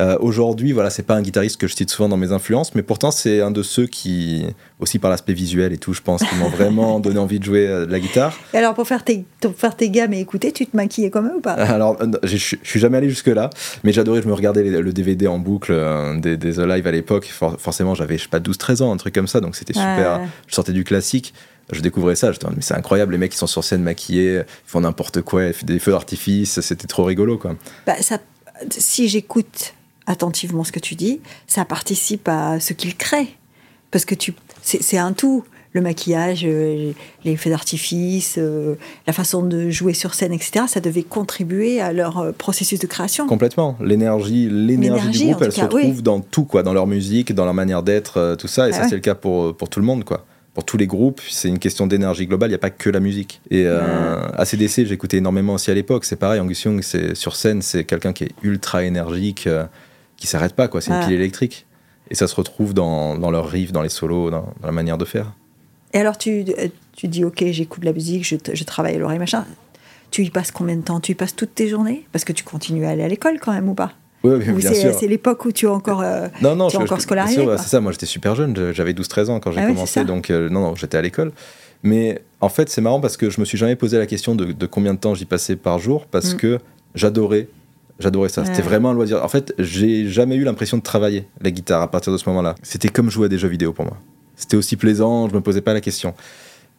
Euh, Aujourd'hui, voilà, c'est pas un guitariste que je cite souvent dans mes influences, mais pourtant c'est un de ceux qui, aussi par l'aspect visuel et tout, je pense, qui m'ont vraiment donné envie de jouer euh, de la guitare. Et alors pour faire tes, pour faire tes gammes et écouter, tu te maquillais quand même ou pas? Alors, euh, je suis jamais allé jusque là, mais j'adorais, je me regardais les- le DVD en boucle des, des The Live à l'époque. For- forcément, j'avais, je sais pas, 12-13 ans, un truc comme ça, donc c'était super. Je sortais du classique, je découvrais ça, je me mais c'est incroyable, les mecs qui sont sur scène maquillés, ils font n'importe quoi, ils font des feux d'artifice, c'était trop rigolo, quoi. Bah, ça, si j'écoute attentivement ce que tu dis, ça participe à ce qu'il crée. Parce que tu, c'est, un tout. Le maquillage, euh, les feux d'artifice, euh, la façon de jouer sur scène, etc., ça devait contribuer à leur euh, processus de création. Complètement. L'énergie, l'énergie du groupe, elle se cas, oui. retrouve dans tout, quoi, dans leur musique, dans leur manière d'être, tout ça. Et Ah ça, ouais. c'est le cas pour, pour tout le monde, quoi. Pour tous les groupes, c'est une question d'énergie globale, il n'y a pas que la musique. Et euh, ACDC, j'écoutais énormément aussi à l'époque. C'est pareil, Angus Young, c'est, sur scène, c'est quelqu'un qui est ultra énergique, euh, qui s'arrête pas, quoi. C'est une pile électrique. Et ça se retrouve dans, dans leurs riffs, dans les solos, dans, dans la manière de faire. Et alors, tu, euh, tu dis, OK, j'écoute de la musique, je, je travaille à l'oreille, machin. Tu y passes combien de temps? Tu y passes toutes tes journées? Parce que tu continues à aller à l'école quand même ou pas? Oui, oui, Ou bien c'est, sûr. c'est l'époque où tu es encore. euh, Non, non, Tu es je- encore scolarisé. C'est ça, moi j'étais super jeune, je- j'avais 12-13 ans quand j'ai Ah commencé, donc euh, non, non, j'étais à l'école. Mais en fait, c'est marrant parce que je me suis jamais posé la question de, de combien de temps j'y passais par jour parce Mm. que j'adorais. J'adorais ça, c'était vraiment un loisir. En fait, j'ai jamais eu l'impression de travailler la guitare à partir de ce moment-là. C'était comme jouer à des jeux vidéo pour moi. C'était aussi plaisant, je me posais pas la question.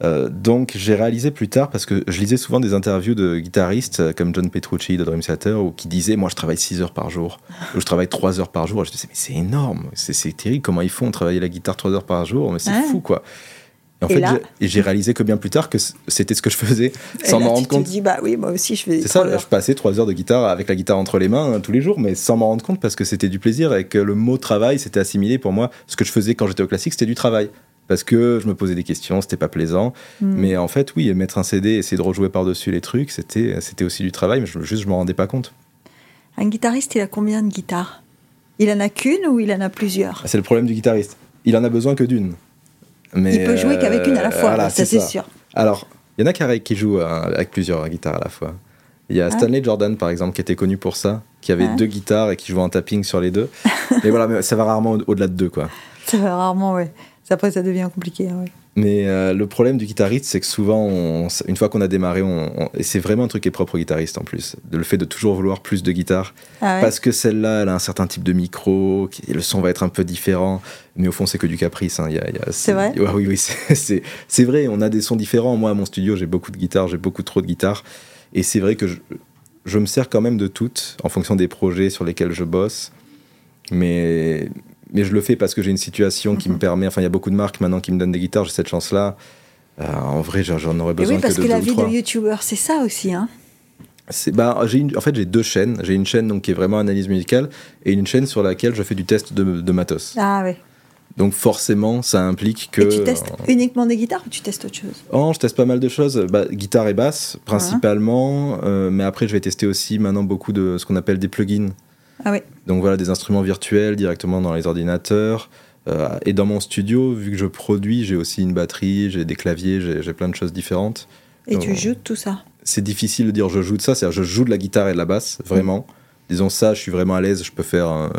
Euh, donc j'ai réalisé plus tard, parce que je lisais souvent des interviews de guitaristes euh, comme John Petrucci de Dream Theater, qui disaient Moi je travaille 6 heures par jour, ou je travaille 3 heures par jour. Et je disais Mais c'est énorme, c'est terrible, comment ils font travailler la guitare 3 heures par jour Mais c'est fou quoi. Et en fait, j'ai réalisé que bien plus tard que c'était ce que je faisais sans m'en rendre compte. Tu dis, bah oui, moi aussi je fais. C'est ça, je passais trois heures de guitare avec la guitare entre les mains hein, tous les jours, mais sans m'en rendre compte parce que c'était du plaisir et que le mot travail, c'était assimilé pour moi. Ce que je faisais quand j'étais au classique, c'était du travail parce que je me posais des questions, c'était pas plaisant. Hmm. Mais en fait, oui, mettre un CD, essayer de rejouer par-dessus les trucs, c'était, c'était aussi du travail, mais je, juste je m'en rendais pas compte. Un guitariste, il a combien de guitares? Il en a qu'une ou il en a plusieurs? C'est le problème du guitariste. Il en a besoin que d'une. Mais il peut jouer qu'avec une à la euh, fois, ça c'est sûr. Alors, il y en a qui, qui jouent euh, avec plusieurs guitares à la fois. Il y a ah. Stanley Jordan, par exemple, qui était connu pour ça, qui avait deux guitares et qui jouait en tapping sur les deux. mais voilà, mais ça va rarement au-delà de deux, quoi. Ça va rarement, ouais. Après, ça devient compliqué. Hein, Mais euh, le problème du guitariste, c'est que souvent, une fois qu'on a démarré, on, et c'est vraiment un truc qui est propre au guitariste en plus, de le fait de toujours vouloir plus de guitare, ah parce que celle-là, elle a un certain type de micro, le son va être un peu différent, mais au fond, c'est que du caprice. Hein. c'est vrai Oui, oui, c'est vrai, on a des sons différents. Moi, à mon studio, j'ai beaucoup de guitares, j'ai beaucoup trop de guitares, et c'est vrai que je, je me sers quand même de toutes en fonction des projets sur lesquels je bosse. Mais, mais je le fais parce que j'ai une situation qui me mhm. permet. Enfin, il y a beaucoup de marques maintenant qui me donnent des guitares, j'ai cette chance-là. Euh, en vrai, j'en aurais besoin oui, parce que, de que la vie de youtubeur, c'est ça aussi. Hein bah, une, en fait, j'ai deux chaînes. J'ai une chaîne donc, qui est vraiment analyse musicale et une chaîne sur laquelle je fais du test de, de matos. Ah oui. Donc forcément, ça implique que. Et tu testes uniquement des guitares ou tu testes autre chose? Oh, je teste pas mal de choses. Bah, guitare et basse principalement, euh, mais après je vais tester aussi maintenant beaucoup de ce qu'on appelle des plugins. Ah Donc voilà, des instruments virtuels directement dans les ordinateurs. Euh, et dans mon studio, vu que je produis, j'ai aussi une batterie, j'ai des claviers, j'ai plein de choses différentes. Et tu joues tout ça? C'est difficile de dire je joue de ça, c'est-à-dire je joue de la guitare et de la basse, vraiment. Disons ça, je suis vraiment à l'aise, je peux faire.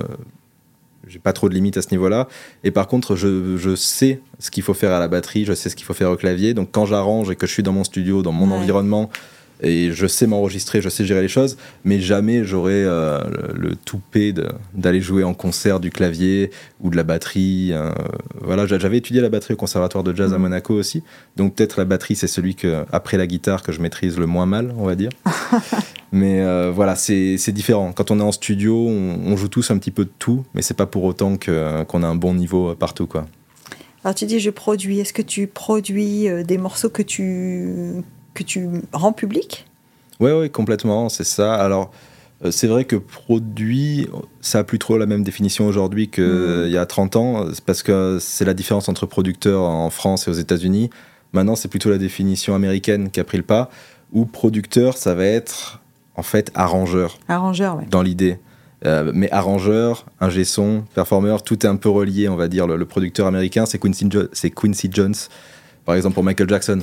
j'ai pas trop de limites à ce niveau-là. Et par contre, je, je sais ce qu'il faut faire à la batterie, je sais ce qu'il faut faire au clavier. Donc quand j'arrange et que je suis dans mon studio, dans mon environnement, et je sais m'enregistrer, je sais gérer les choses, mais jamais j'aurais euh, le, toupet d'aller jouer en concert du clavier ou de la batterie. Euh, voilà, j'avais étudié la batterie au conservatoire de jazz à mhm. Monaco aussi, donc peut-être la batterie c'est celui que après la guitare que je maîtrise le moins mal, on va dire. mais euh, voilà, c'est différent. Quand on est en studio, on, joue tous un petit peu de tout, mais c'est pas pour autant qu'on a un bon niveau partout, quoi. Alors tu dis je produis. Est-ce que tu produis des morceaux que tu que tu rends public? Oui, oui, complètement, c'est ça. Alors, euh, c'est vrai que produit, ça a plus trop la même définition aujourd'hui qu'il mmh. y a 30 ans, parce que c'est la différence entre producteur en France et aux États-Unis. Maintenant, c'est plutôt la définition américaine qui a pris le pas, où producteur, ça va être en fait arrangeur. Arrangeur, oui. Dans l'idée. Euh, mais arrangeur, ingé son, performeur, tout est un peu relié, on va dire. Le, producteur américain, c'est Quincy, Quincy Jones, par exemple pour Michael Jackson.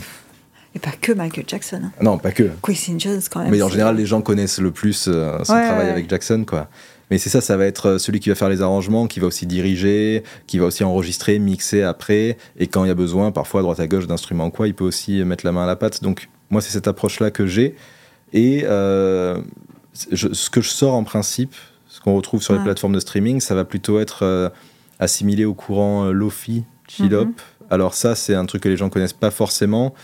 Et pas que Michael Jackson. Hein. Non, pas que. Quincy Jones, quand même. Mais en général, les gens connaissent le plus euh, son travail avec Jackson, quoi. Mais c'est ça, ça va être euh, celui qui va faire les arrangements, qui va aussi diriger, qui va aussi enregistrer, mixer après. Et quand il y a besoin, parfois à droite à gauche d'instruments quoi, il peut aussi mettre la main à la pâte. Donc moi, c'est cette approche-là que j'ai. Et euh, ce que je sors en principe, ce qu'on retrouve sur les plateformes de streaming, ça va plutôt être assimilé au courant Lofi, Chill-Up. Mhm. Alors ça, c'est un truc que les gens connaissent pas forcément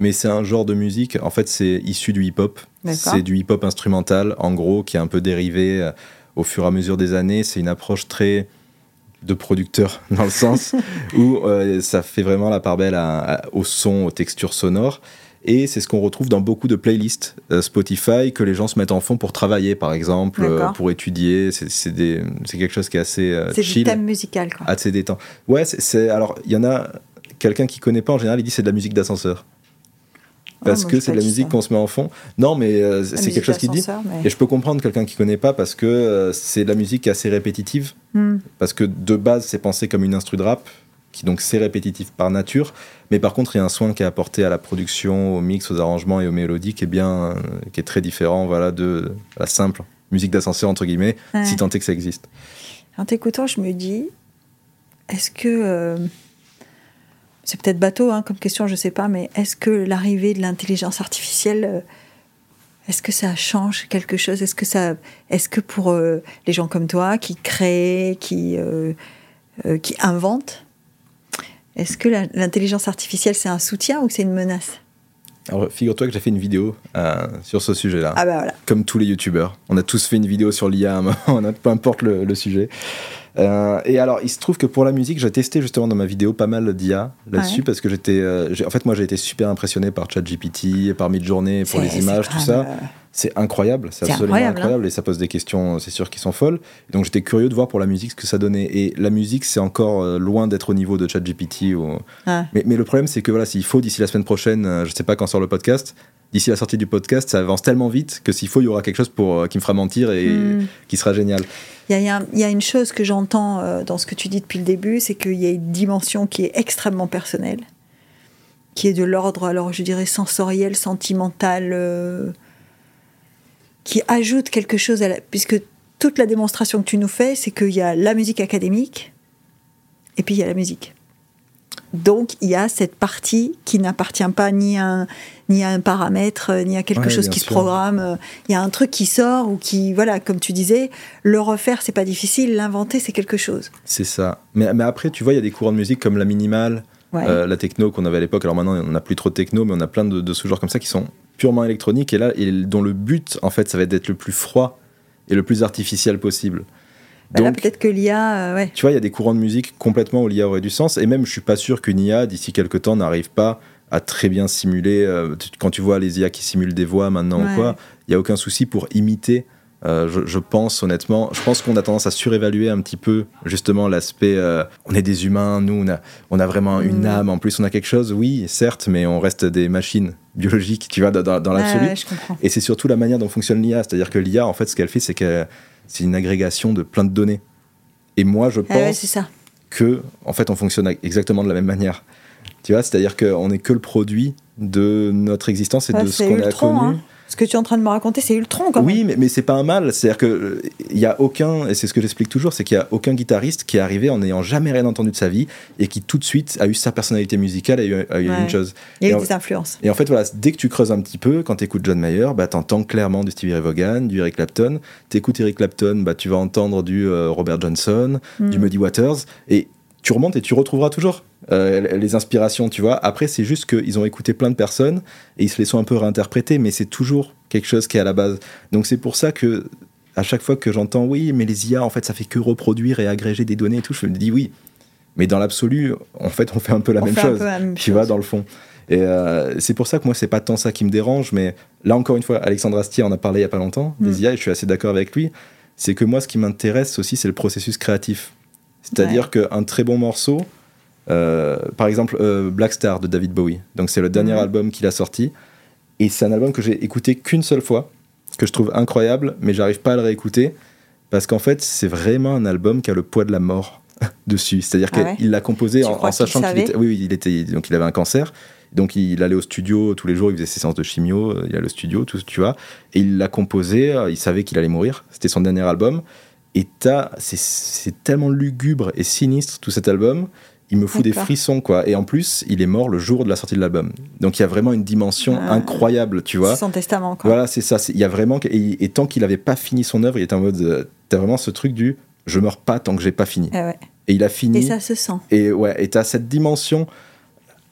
mais c'est un genre de musique, en fait, c'est issu du hip-hop. C'est du hip-hop instrumental, en gros, qui est un peu dérivé euh, au fur et à mesure des années. C'est une approche très de producteur, dans le sens où euh, ça fait vraiment la part belle au son, aux textures sonores. Et c'est ce qu'on retrouve dans beaucoup de playlists euh, Spotify que les gens se mettent en fond pour travailler, par exemple, pour étudier. C'est quelque chose qui est assez chill. C'est du thème musical, quoi. Assez détend. Ouais, c'est alors il y en a quelqu'un qui connaît pas en général, il dit c'est de la musique d'ascenseur. Ah, parce que c'est de la musique qu'on se met en fond. Non, mais euh, c'est quelque chose qui dit. Et je peux comprendre quelqu'un qui connaît pas parce que euh, c'est de la musique assez répétitive. Hmm. Parce que de base, c'est pensé comme une instru de rap, qui donc c'est répétitif par nature. Mais par contre, il y a un soin qui est apporté à la production, au mix, aux arrangements et aux mélodies qui est bien, euh, qui est très différent, voilà, de la simple musique d'ascenseur entre guillemets, si tant est que ça existe. En t'écoutant, je me dis, est-ce que c'est peut-être bateau hein, comme question, je ne sais pas, mais est-ce que l'arrivée de l'intelligence artificielle, euh, est-ce que ça change quelque chose? Est-ce que ça, est-ce que pour euh, les gens comme toi qui créent, qui euh, qui inventent, Est-ce que l'intelligence artificielle, c'est un soutien ou c'est une menace? Alors, figure-toi que j'ai fait une vidéo euh, sur ce sujet-là. Ah bah voilà. Comme tous les youtubeurs. On a tous fait une vidéo sur l'IA à un moment, peu importe le, sujet. Euh, et alors, il se trouve que pour la musique, j'ai testé justement dans ma vidéo pas mal d'IA là-dessus parce que j'étais. Euh, en fait, moi, j'ai été super impressionné par ChatGPT, par Midjourney pour les images, tout ça c'est incroyable, c'est absolument hein. incroyable, et ça pose des questions, c'est sûr, qui sont folles. donc j'étais curieux de voir pour la musique ce que ça donnait. Et la musique, c'est encore euh, loin d'être au niveau de ChatGPT. Ou... Mais, mais, le problème, c'est que voilà, s'il faut d'ici la semaine prochaine, je sais pas quand sort le podcast, d'ici la sortie du podcast, ça avance tellement vite que s'il faut, il y aura quelque chose pour, euh, qui me fera mentir et hmm. qui sera génial. Il y, y, a une chose que j'entends dans ce que tu dis depuis le début, c'est qu'il y a une dimension qui est extrêmement personnelle, qui est de l'ordre, alors je dirais, sensoriel, sentimental qui ajoute quelque chose à la... Puisque toute la démonstration que tu nous fais, c'est qu'il y a la musique académique et puis il y a la musique. Donc il y a cette partie qui n'appartient pas ni à, un, ni à un paramètre, ni à quelque chose qui se programme. Il y a un truc qui sort ou qui, voilà, comme tu disais, le refaire c'est pas difficile, l'inventer c'est quelque chose. C'est ça. Mais, mais, après, tu vois, il y a des courants de musique comme la minimale, euh, la techno qu'on avait à l'époque. Alors maintenant, on n'a plus trop de techno, mais on a plein de, de sous-genres comme ça qui sont purement électronique et là, et dont le but, en fait, ça va être d'être le plus froid et le plus artificiel possible. Bah là, peut-être que l'IA, euh, ouais. Tu vois, il y a des courants de musique complètement où l'IA aurait du sens, et même, je suis pas sûr qu'une IA, d'ici quelques temps, n'arrive pas à très bien simuler. Euh, quand tu vois les IA qui simulent des voix maintenant ou quoi, il y a aucun souci pour imiter euh, je, pense honnêtement, je pense qu'on a tendance à surévaluer un petit peu justement l'aspect. Euh, on est des humains, nous, on a, on a vraiment une mm. âme. En plus, on a quelque chose, oui, certes, mais on reste des machines biologiques, tu vois, dans, dans l'absolu. et c'est surtout la manière dont fonctionne l'IA, c'est-à-dire que l'IA, en fait, ce qu'elle fait, c'est que c'est une agrégation de plein de données. Et moi, je ah pense ça. que, en fait, on fonctionne exactement de la même manière. Tu vois, c'est-à-dire qu'on n'est que le produit de notre existence et de ce qu'on a connu. Hein ce que tu es en train de me raconter, c'est Ultron quand même. Oui, mais, mais c'est pas un mal. C'est-à-dire qu'il n'y a aucun, et c'est ce que j'explique toujours, c'est qu'il n'y a aucun guitariste qui est arrivé en n'ayant jamais rien entendu de sa vie et qui tout de suite a eu sa personnalité musicale et a eu, une chose. Il y a eu des influences. Et en fait, voilà, dès que tu creuses un petit peu, quand tu écoutes John Mayer, bah, tu entends clairement du Stevie Ray Vaughan, du Eric Clapton. Tu écoutes Eric Clapton, bah, tu vas entendre du euh, Robert Johnson, du mm. Muddy Waters. Et tu remontes et tu retrouveras toujours euh, les inspirations, tu vois. Après, c'est juste qu'ils ont écouté plein de personnes et ils se les sont un peu réinterprétés, mais c'est toujours quelque chose qui est à la base. Donc c'est pour ça que à chaque fois que j'entends oui, mais les IA, en fait, ça fait que reproduire et agréger des données et tout, je me dis oui. Mais dans l'absolu, en fait, on fait un peu la, même, chose, tu vois, dans le fond. Et euh, c'est pour ça que moi, c'est pas tant ça qui me dérange, mais là, encore une fois, Alexandre Astier en a parlé il y a pas longtemps, des mm. IA, et je suis assez d'accord avec lui. C'est que moi, ce qui m'intéresse aussi, c'est le processus créatif. C'est-à-dire qu'un très bon morceau, par exemple euh, Black Star de David Bowie, donc c'est le dernier mhm. album qu'il a sorti, et c'est un album que j'ai écouté qu'une seule fois, que je trouve incroyable, mais j'arrive pas à le réécouter, parce qu'en fait c'est vraiment un album qui a le poids de la mort dessus. C'est-à-dire ah qu'il l'a composé en, sachant qu'il était, oui, il était, donc il avait un cancer. Donc il allait au studio tous les jours, il faisait ses séances de chimio, il a le studio, tout, tu vois. Et il l'a composé, il savait qu'il allait mourir. C'était son dernier album. Et c'est tellement lugubre et sinistre tout cet album, il me fout des frissons quoi. Et en plus, il est mort le jour de la sortie de l'album. Donc il y a vraiment une dimension ah. incroyable, tu vois. Son testament quoi. Voilà, c'est ça. Il y a vraiment et, tant qu'il n'avait pas fini son œuvre, il était en mode, euh, t'as vraiment ce truc du, je meurs pas tant que j'ai pas fini. Ah et il a fini. Et ça se sent. Et ouais, et t'as cette dimension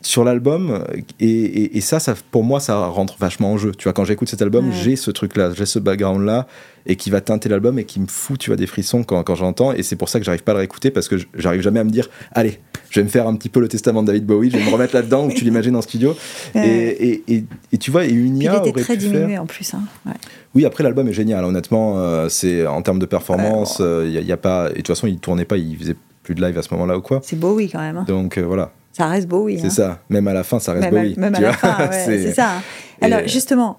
sur l'album et, ça, ça, pour moi ça rentre vachement en jeu. Tu vois quand j'écoute cet album j'ai ce truc là j'ai ce background là et qui va teinter l'album et qui me fout tu vois des frissons quand, quand j'entends et c'est pour ça que j'arrive pas à le réécouter parce que j'arrive jamais à me dire allez je vais me faire un petit peu le testament de David Bowie je vais me remettre là dedans où tu l'imagines en studio. Et, et, tu vois et une IA il était très diminué en plus hein. oui après l'album est génial honnêtement euh, c'est en termes de performance il euh, y, a pas et de toute façon il tournait pas il faisait plus de live à ce moment là ou quoi. C'est Bowie quand même hein. donc euh, voilà ça reste Bowie. C'est hein. ça. Même à la fin, ça reste Bowie. même à la fin, c'est ça. Alors, justement,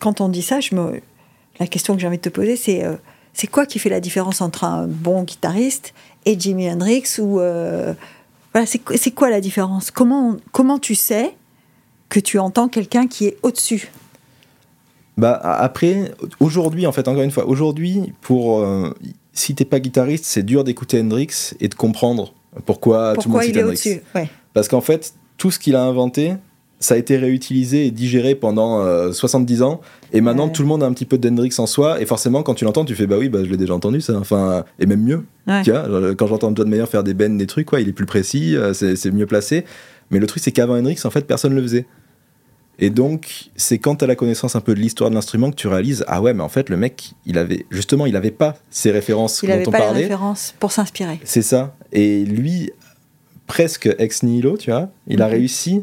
quand on dit ça, je me... la question que j'ai envie de te poser, c'est euh, c'est quoi qui fait la différence entre un bon guitariste et Jimi Hendrix ou euh, voilà, c'est quoi la différence? Comment, comment tu sais que tu entends quelqu'un qui est au-dessus? Bah, après, aujourd'hui, en fait, encore une fois, aujourd'hui, pour euh, si t'es pas guitariste, c'est dur d'écouter Hendrix et de comprendre pourquoi, tout le monde il est au-dessus. Ouais. Parce qu'en fait, tout ce qu'il a inventé, ça a été réutilisé et digéré pendant 70 ans. Et maintenant, tout le monde a un petit peu d'Hendrix en soi. Et forcément, quand tu l'entends, tu fais bah oui, bah, je l'ai déjà entendu ça. Enfin, et même mieux. Tu vois, quand j'entends John Mayer faire des bends, des trucs, quoi, il est plus précis, c'est mieux placé. Mais le truc, c'est qu'avant Hendrix, en fait, personne ne le faisait. Et donc, c'est quand tu as la connaissance un peu de l'histoire de l'instrument que tu réalises ah ouais, mais en fait, le mec, il avait justement, il n'avait pas ces références il dont on pas parlait. Les références pour s'inspirer. C'est ça. Et lui, presque ex nihilo, tu vois, il a réussi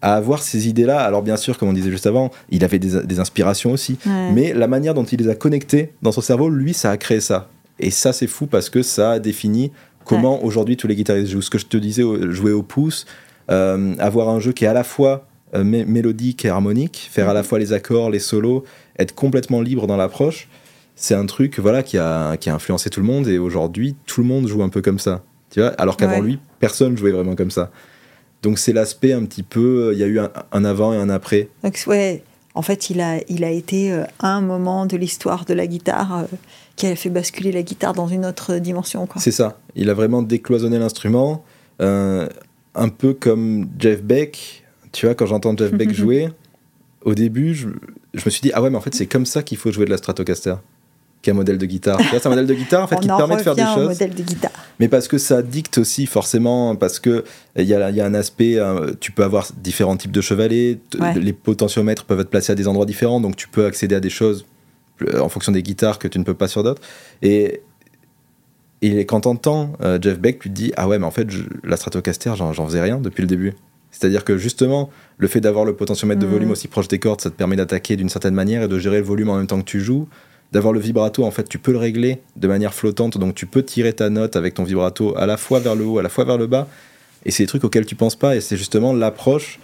à avoir ces idées-là. Alors bien sûr, comme on disait juste avant, il avait des, inspirations aussi, mais la manière dont il les a connectées dans son cerveau, lui, ça a créé ça. Et ça, c'est fou parce que ça a défini comment aujourd'hui tous les guitaristes jouent. Ce que je te disais, jouer au pouce, euh, avoir un jeu qui est à la fois euh, mélodique et harmonique, faire à la fois les accords, les solos, être complètement libre dans l'approche, c'est un truc voilà qui a, qui a influencé tout le monde et aujourd'hui tout le monde joue un peu comme ça. Tu vois Alors qu'avant lui, personne jouait vraiment comme ça. Donc c'est l'aspect un petit peu, il y a eu un, avant et un après. Donc, ouais, en fait, il a, il a été euh, un moment de l'histoire de la guitare euh, qui a fait basculer la guitare dans une autre dimension. C'est ça. Il a vraiment décloisonné l'instrument, un peu comme Jeff Beck tu vois, quand j'entends Jeff Beck jouer, au début, je, me suis dit, ah ouais, mais en fait, c'est comme ça qu'il faut jouer de la Stratocaster qui est un modèle de guitare. c'est un modèle de guitare en fait qui te permet de faire des choses. modèle de guitare. Mais parce que ça dicte aussi forcément, parce que il y, a, y a un aspect, euh, tu peux avoir différents types de chevalets, les potentiomètres peuvent être placés à des endroits différents, donc tu peux accéder à des choses euh, en fonction des guitares que tu ne peux pas sur d'autres. Et, et quand t'entends euh, Jeff Beck, tu te dis ah ouais, mais en fait la Stratocaster, j'en faisais rien depuis le début. C'est-à-dire que justement, le fait d'avoir le potentiomètre de volume mm. aussi proche des cordes, ça te permet d'attaquer d'une certaine manière et de gérer le volume en même temps que tu joues. D'avoir le vibrato, en fait, tu peux le régler de manière flottante, donc tu peux tirer ta note avec ton vibrato à la fois vers le haut, à la fois vers le bas. Et c'est des trucs auxquels tu penses pas, et c'est justement l'approche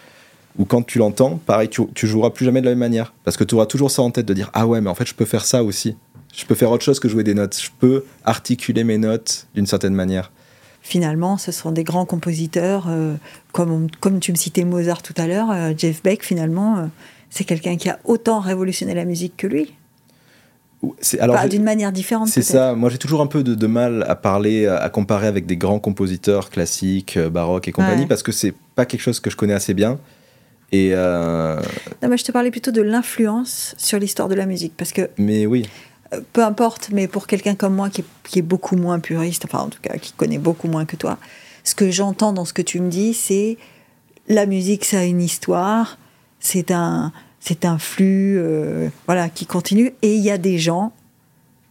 où quand tu l'entends, pareil, tu, tu joueras plus jamais de la même manière. Parce que tu auras toujours ça en tête de dire Ah ouais, mais en fait, je peux faire ça aussi. Je peux faire autre chose que jouer des notes. Je peux articuler mes notes d'une certaine manière finalement, ce sont des grands compositeurs, euh, comme, comme tu me citais Mozart tout à l'heure, euh, Jeff Beck, finalement, euh, c'est quelqu'un qui a autant révolutionné la musique que lui. Alors, d'une manière différente. C'est ça. Moi, j'ai toujours un peu de, mal à parler, à, comparer avec des grands compositeurs classiques, baroques et compagnie, parce que c'est pas quelque chose que je connais assez bien. Et Non, mais je te parlais plutôt de l'influence sur l'histoire de la musique, parce que. Mais oui peu importe, mais pour quelqu'un comme moi qui est, beaucoup moins puriste, enfin en tout cas qui connaît beaucoup moins que toi, ce que j'entends dans ce que tu me dis, c'est la musique, ça a une histoire, c'est un, c'est un flux, euh, voilà, qui continue, et il y a des gens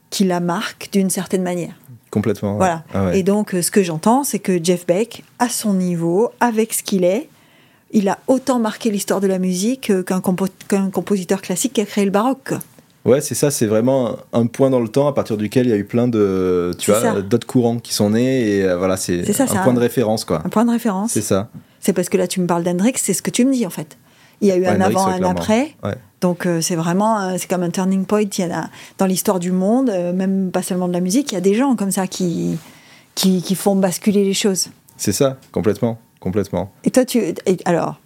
qui la marquent d'une certaine manière. Complètement. Voilà. Ah et donc, euh, ce que j'entends, c'est que Jeff Beck, à son niveau, avec ce qu'il est, il a autant marqué l'histoire de la musique qu'un compositeur classique qui a créé le baroque. Ouais, c'est ça, c'est vraiment un point dans le temps à partir duquel il y a eu plein de, tu vois, d'autres courants qui sont nés et euh, voilà, c'est un point de référence quoi. Un point de référence. C'est ça. C'est parce que là tu me parles d'Hendrix, c'est ce que tu me dis en fait. Il y a eu un avant, un après. Donc euh, c'est vraiment, euh, c'est comme un turning point. Il y a dans l'histoire du monde, même pas seulement de la musique, il y a des gens comme ça qui, qui, qui font basculer les choses. C'est ça, complètement, complètement. Et toi, tu, alors,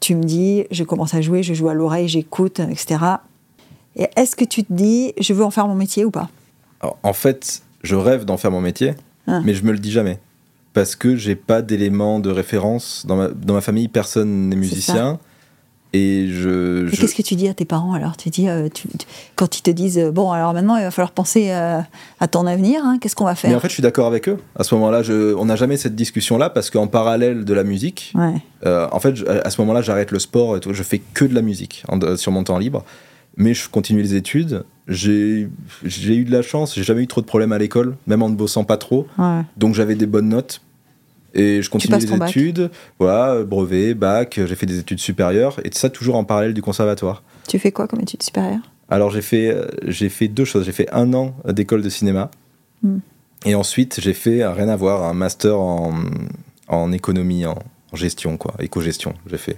tu me dis, je commence à jouer, je joue à l'oreille, j'écoute, etc. Et est-ce que tu te dis, je veux en faire mon métier ou pas? En fait, je rêve d'en faire mon métier, ah. mais je me le dis jamais. Parce que j'ai pas d'éléments de référence. Dans ma, dans ma famille, personne n'est musicien. Et je. qu'est-ce que tu dis à tes parents alors? Tu dis, euh, quand ils te disent, euh, bon, alors maintenant il va falloir penser euh, à ton avenir, hein, qu'est-ce qu'on va faire Mais en fait, je suis d'accord avec eux. À ce moment-là, on n'a jamais cette discussion-là parce qu'en parallèle de la musique, en fait, à ce moment-là, j'arrête le sport et tout, je fais que de la musique sur mon temps libre mais je continue les études. J'ai eu de la chance, j'ai jamais eu trop de problèmes à l'école, même en ne bossant pas trop. Donc j'avais des bonnes notes. Et je continue les études, voilà, brevet, bac, j'ai fait des études supérieures, et ça toujours en parallèle du conservatoire. Tu fais quoi comme études supérieures? Alors j'ai fait, j'ai fait deux choses. J'ai fait un an d'école de cinéma, hmm. et ensuite j'ai fait, rien à voir, un master en, en économie, en, en gestion, quoi, éco-gestion, j'ai fait.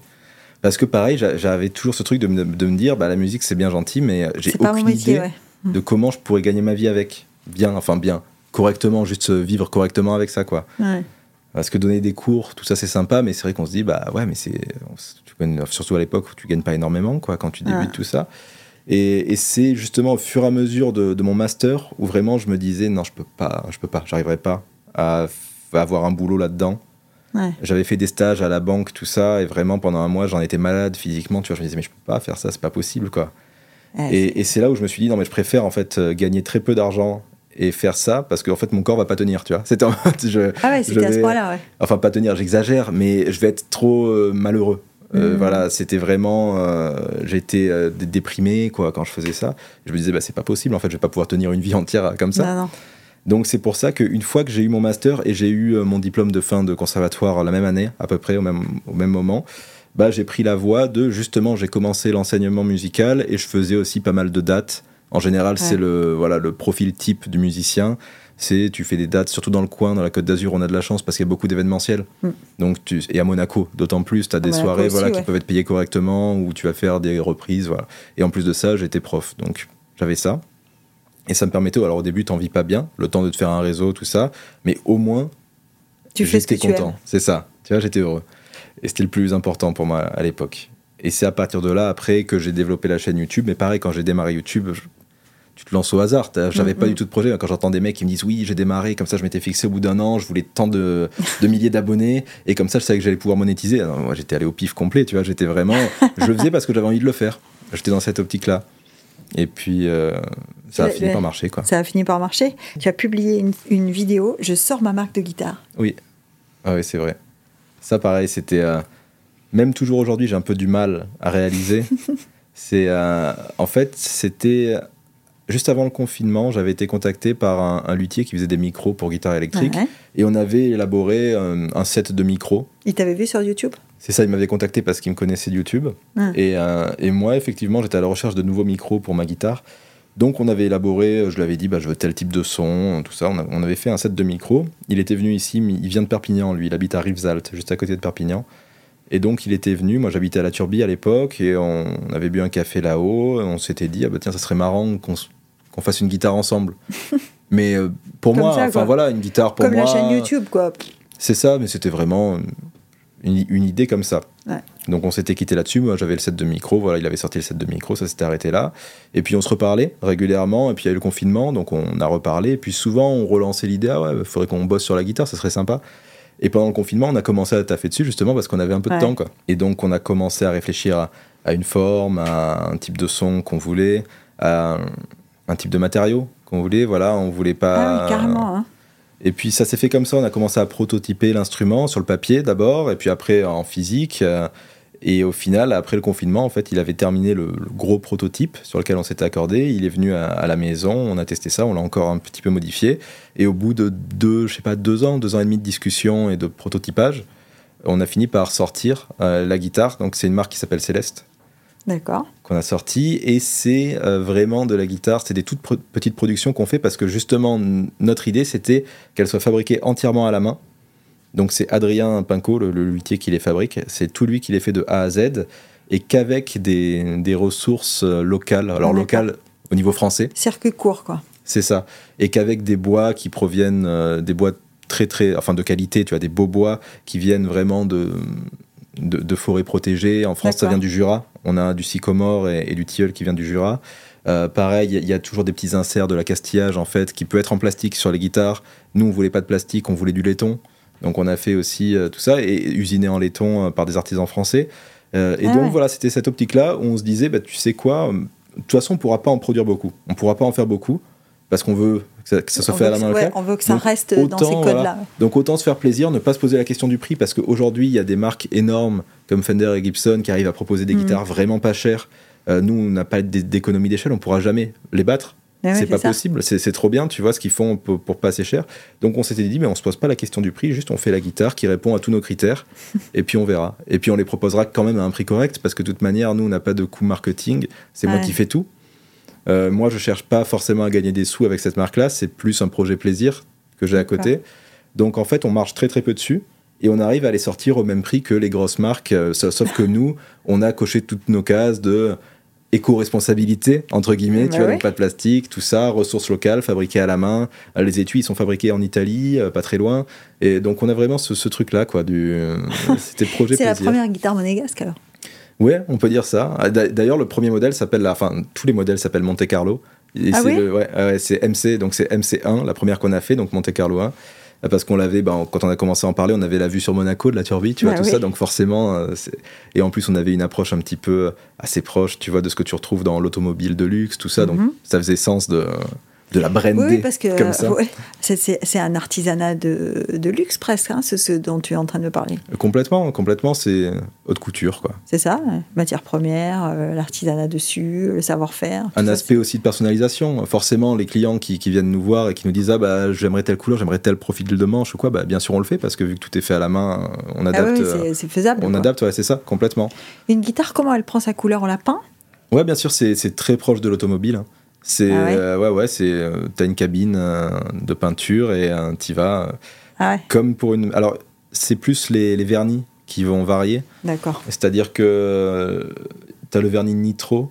Parce que pareil, j'avais toujours ce truc de me, de me dire, bah, la musique c'est bien gentil, mais j'ai aucune idée de comment je pourrais gagner ma vie avec. Bien, enfin bien, correctement, juste vivre correctement avec ça, quoi. Parce que donner des cours, tout ça c'est sympa, mais c'est vrai qu'on se dit, bah ouais, mais c'est. Surtout à l'époque où tu gagnes pas énormément, quoi, quand tu débutes tout ça. Et, c'est justement au fur et à mesure de, de, mon master où vraiment je me disais, non, je peux pas, je peux pas, j'arriverai pas à, à avoir un boulot là-dedans J'avais fait des stages à la banque, tout ça, et vraiment pendant un mois, j'en étais malade physiquement. Tu vois, je me disais, mais je peux pas faire ça, c'est pas possible, quoi. et, c'est là où je me suis dit, non, mais je préfère en fait euh, gagner très peu d'argent et faire ça parce qu'en fait mon corps va pas tenir, tu vois. C'était je, ah ouais, c'était à ce point-là, ouais. Enfin, pas tenir, j'exagère, mais je vais être trop euh, malheureux. Euh, mmh. Voilà, c'était vraiment. J'étais déprimé quoi quand je faisais ça. Je me disais, bah, c'est pas possible, en fait, je vais pas pouvoir tenir une vie entière comme ça. Non, non. Donc c'est pour ça qu'une fois que j'ai eu mon master et j'ai eu mon diplôme de fin de conservatoire la même année, à peu près au même, au même moment, bah, j'ai pris la voie de justement, j'ai commencé l'enseignement musical et je faisais aussi pas mal de dates. En général, c'est le, voilà, le profil type du musicien. C'est tu fais des dates, surtout dans le coin, dans la Côte d'Azur, on a de la chance parce qu'il y a beaucoup d'événementiels. Mm. Donc tu, et à Monaco, d'autant plus, tu as des soirées voilà, qui peuvent être payées correctement où tu vas faire des reprises. Voilà. Et en plus de ça, j'étais prof. Donc j'avais ça. Et ça me permettait, alors au début, t'en vis pas bien, le temps de te faire un réseau, tout ça, mais au moins, j'étais content. C'est ça, tu vois, j'étais heureux. Et c'était le plus important pour moi à l'époque. Et c'est à partir de là, après, que j'ai développé la chaîne YouTube. Mais pareil, quand j'ai démarré YouTube, tu te lances au hasard. J'avais pas du tout de projet. Quand j'entends des mecs qui me disent oui, j'ai démarré, comme ça je m'étais fixé au bout d'un an, je voulais tant de, de milliers d'abonnés, et comme ça je savais que j'allais pouvoir monétiser. Alors, moi j'étais allé au pif complet, tu vois, j'étais vraiment. je le faisais parce que j'avais envie de le faire. J'étais dans cette optique-là. Et puis euh, ça a fini par marcher. Quoi. Ça a fini par marcher. Tu as publié une, une vidéo, je sors ma marque de guitare. Oui, ah oui c'est vrai. Ça, pareil, c'était. Euh, même toujours aujourd'hui, j'ai un peu du mal à réaliser. c'est. Euh, en fait, c'était. Juste avant le confinement, j'avais été contacté par un, luthier qui faisait des micros pour guitare électrique. Et on avait élaboré euh, un, set de micros. Il t'avait vu sur YouTube? C'est ça, il m'avait contacté parce qu'il me connaissait de YouTube. Ah. Et, et, moi, effectivement, j'étais à la recherche de nouveaux micros pour ma guitare. Donc on avait élaboré, je lui avais dit, bah, je veux tel type de son, tout ça. On, avait fait un set de micros. Il était venu ici, il vient de Perpignan, lui. Il habite à Rivesaltes, juste à côté de Perpignan. Et donc il était venu, moi j'habitais à la Turbie à l'époque, et on, avait bu un café là-haut. On s'était dit, ah bah tiens, ça serait marrant qu'on fasse une guitare ensemble. mais euh, pour moi, enfin voilà, une guitare pour moi. Comme la chaîne YouTube, quoi. C'est ça, mais c'était vraiment une, idée comme ça. Donc on s'était quitté là-dessus. Moi j'avais le set de micro, voilà, il avait sorti le set de micro, ça s'était arrêté là. Et puis on se reparlait régulièrement. Et puis il y a eu le confinement, donc on a reparlé. Et puis souvent on relançait l'idée, ah ouais, il faudrait qu'on bosse sur la guitare, ça serait sympa. Et pendant le confinement, on a commencé à taffer dessus justement parce qu'on avait un peu de temps. Quoi. Et donc on a commencé à réfléchir à, une forme, à un type de son qu'on voulait, à un, type de matériau qu'on voulait. Voilà, on voulait pas. Ah oui, carrément. Hein. Et puis ça s'est fait comme ça, on a commencé à prototyper l'instrument sur le papier d'abord, et puis après en physique. Et au final, après le confinement, en fait, il avait terminé le, gros prototype sur lequel on s'était accordé. Il est venu à, la maison, on a testé ça, on l'a encore un petit peu modifié. Et au bout de deux, je sais pas, deux ans, deux ans et demi de discussion et de prototypage, on a fini par sortir euh, la guitare. Donc c'est une marque qui s'appelle Céleste. D'accord. Qu'on a sorti et c'est euh, vraiment de la guitare. C'est des toutes petites productions qu'on fait parce que justement notre idée c'était qu'elle soit fabriquée entièrement à la main. Donc c'est Adrien Pinco, le, luthier qui les fabrique. C'est tout lui qui les fait de A à Z et qu'avec des, des, ressources euh, locales. Alors locales au niveau français. Circuit court quoi. C'est ça. Et qu'avec des bois qui proviennent euh, des bois très très enfin de qualité. Tu as des beaux bois qui viennent vraiment de de, forêts protégées. En France, ça vient du Jura. On a du sycomore et, du tilleul qui vient du Jura. Euh, pareil, il y, a toujours des petits inserts de la castillage en fait qui peut être en plastique sur les guitares. Nous, on voulait pas de plastique, on voulait du laiton. Donc on a fait aussi euh, tout ça et usiné en laiton euh, par des artisans français. et ah donc voilà, c'était cette optique-là où on se disait, bah, tu sais quoi, de toute façon, on pourra pas en produire beaucoup. On pourra pas en faire beaucoup parce qu'on veut que ça, soit fait à la main. on veut que ça reste dans ces codes-là. Donc autant se faire plaisir, ne pas se poser la question du prix, parce qu'aujourd'hui, il y a des marques énormes comme Fender et Gibson qui arrivent à proposer des mm. guitares vraiment pas chères. Euh, nous, on n'a pas d'économie d'échelle, on pourra jamais les battre. C'est pas possible, c'est trop bien, tu vois, ce qu'ils font pour, pas assez cher. Donc on s'était dit, mais on se pose pas la question du prix, juste on fait la guitare qui répond à tous nos critères, et puis on verra. Et puis on les proposera quand même à un prix correct, parce que de toute manière, nous, on n'a pas de coût marketing, c'est moi qui fais tout. Euh, moi, je cherche pas forcément à gagner des sous avec cette marque-là, c'est plus un projet plaisir que j'ai à côté. Donc en fait, on marche très très peu dessus. Et on arrive à les sortir au même prix que les grosses marques, euh, sauf que nous, on a coché toutes nos cases de éco-responsabilité, entre guillemets, tu bah vois, donc pas de plastique, tout ça, ressources locales, fabriquées à la main. Euh, les étuis, ils sont fabriqués en Italie, pas très loin. Et donc, on a vraiment ce, truc-là, quoi. Du... C'était le projet C'est la première guitare monégasque, alors Ouais, on peut dire ça. Ah, d'ailleurs, le premier modèle s'appelle, enfin, tous les modèles s'appellent Monte Carlo. ah c'est MC, donc c'est MC1, la première qu'on a fait, donc Monte Carlo 1. Parce qu'on l'avait, ben, quand on a commencé à en parler, on avait la vue sur Monaco de la Turbie, tu vois, Bah tout oui. ça, donc forcément, euh, et en plus on avait une approche un petit peu assez proche, tu vois, de ce que tu retrouves dans l'automobile de luxe, tout ça, donc Mhm. ça faisait sens de, de la brander Oui, parce que comme ça. ouais, c'est- un artisanat de, de luxe presque, hein, c'est ce dont tu es en train de me parler. Complètement, complètement, c'est haute couture, quoi. C'est ça, matière première, euh, l'artisanat dessus, le savoir-faire. Un ça, aspect aussi de personnalisation. Forcément, les clients qui, qui viennent nous voir et qui nous disent Ah, bah, j'aimerais telle couleur, j'aimerais tel profil de manche ou quoi, bah, bien sûr, on le fait parce que vu que tout est fait à la main, on Ah adapte. ouais, euh, c'est- faisable. on quoi. adapte, ouais, c'est ça, complètement. Une guitare, comment elle prend sa couleur? On la peint? Ouais, bien sûr, c'est c'est très proche de l'automobile. hein. C'est Ah ouais euh, ouais, ouais, c'est euh, t'as une cabine euh, de peinture et un t'y vas Ah ouais, comme pour une. Alors, c'est plus les, les vernis qui vont varier. d'accord. C'est-à-dire que t'as le vernis nitro.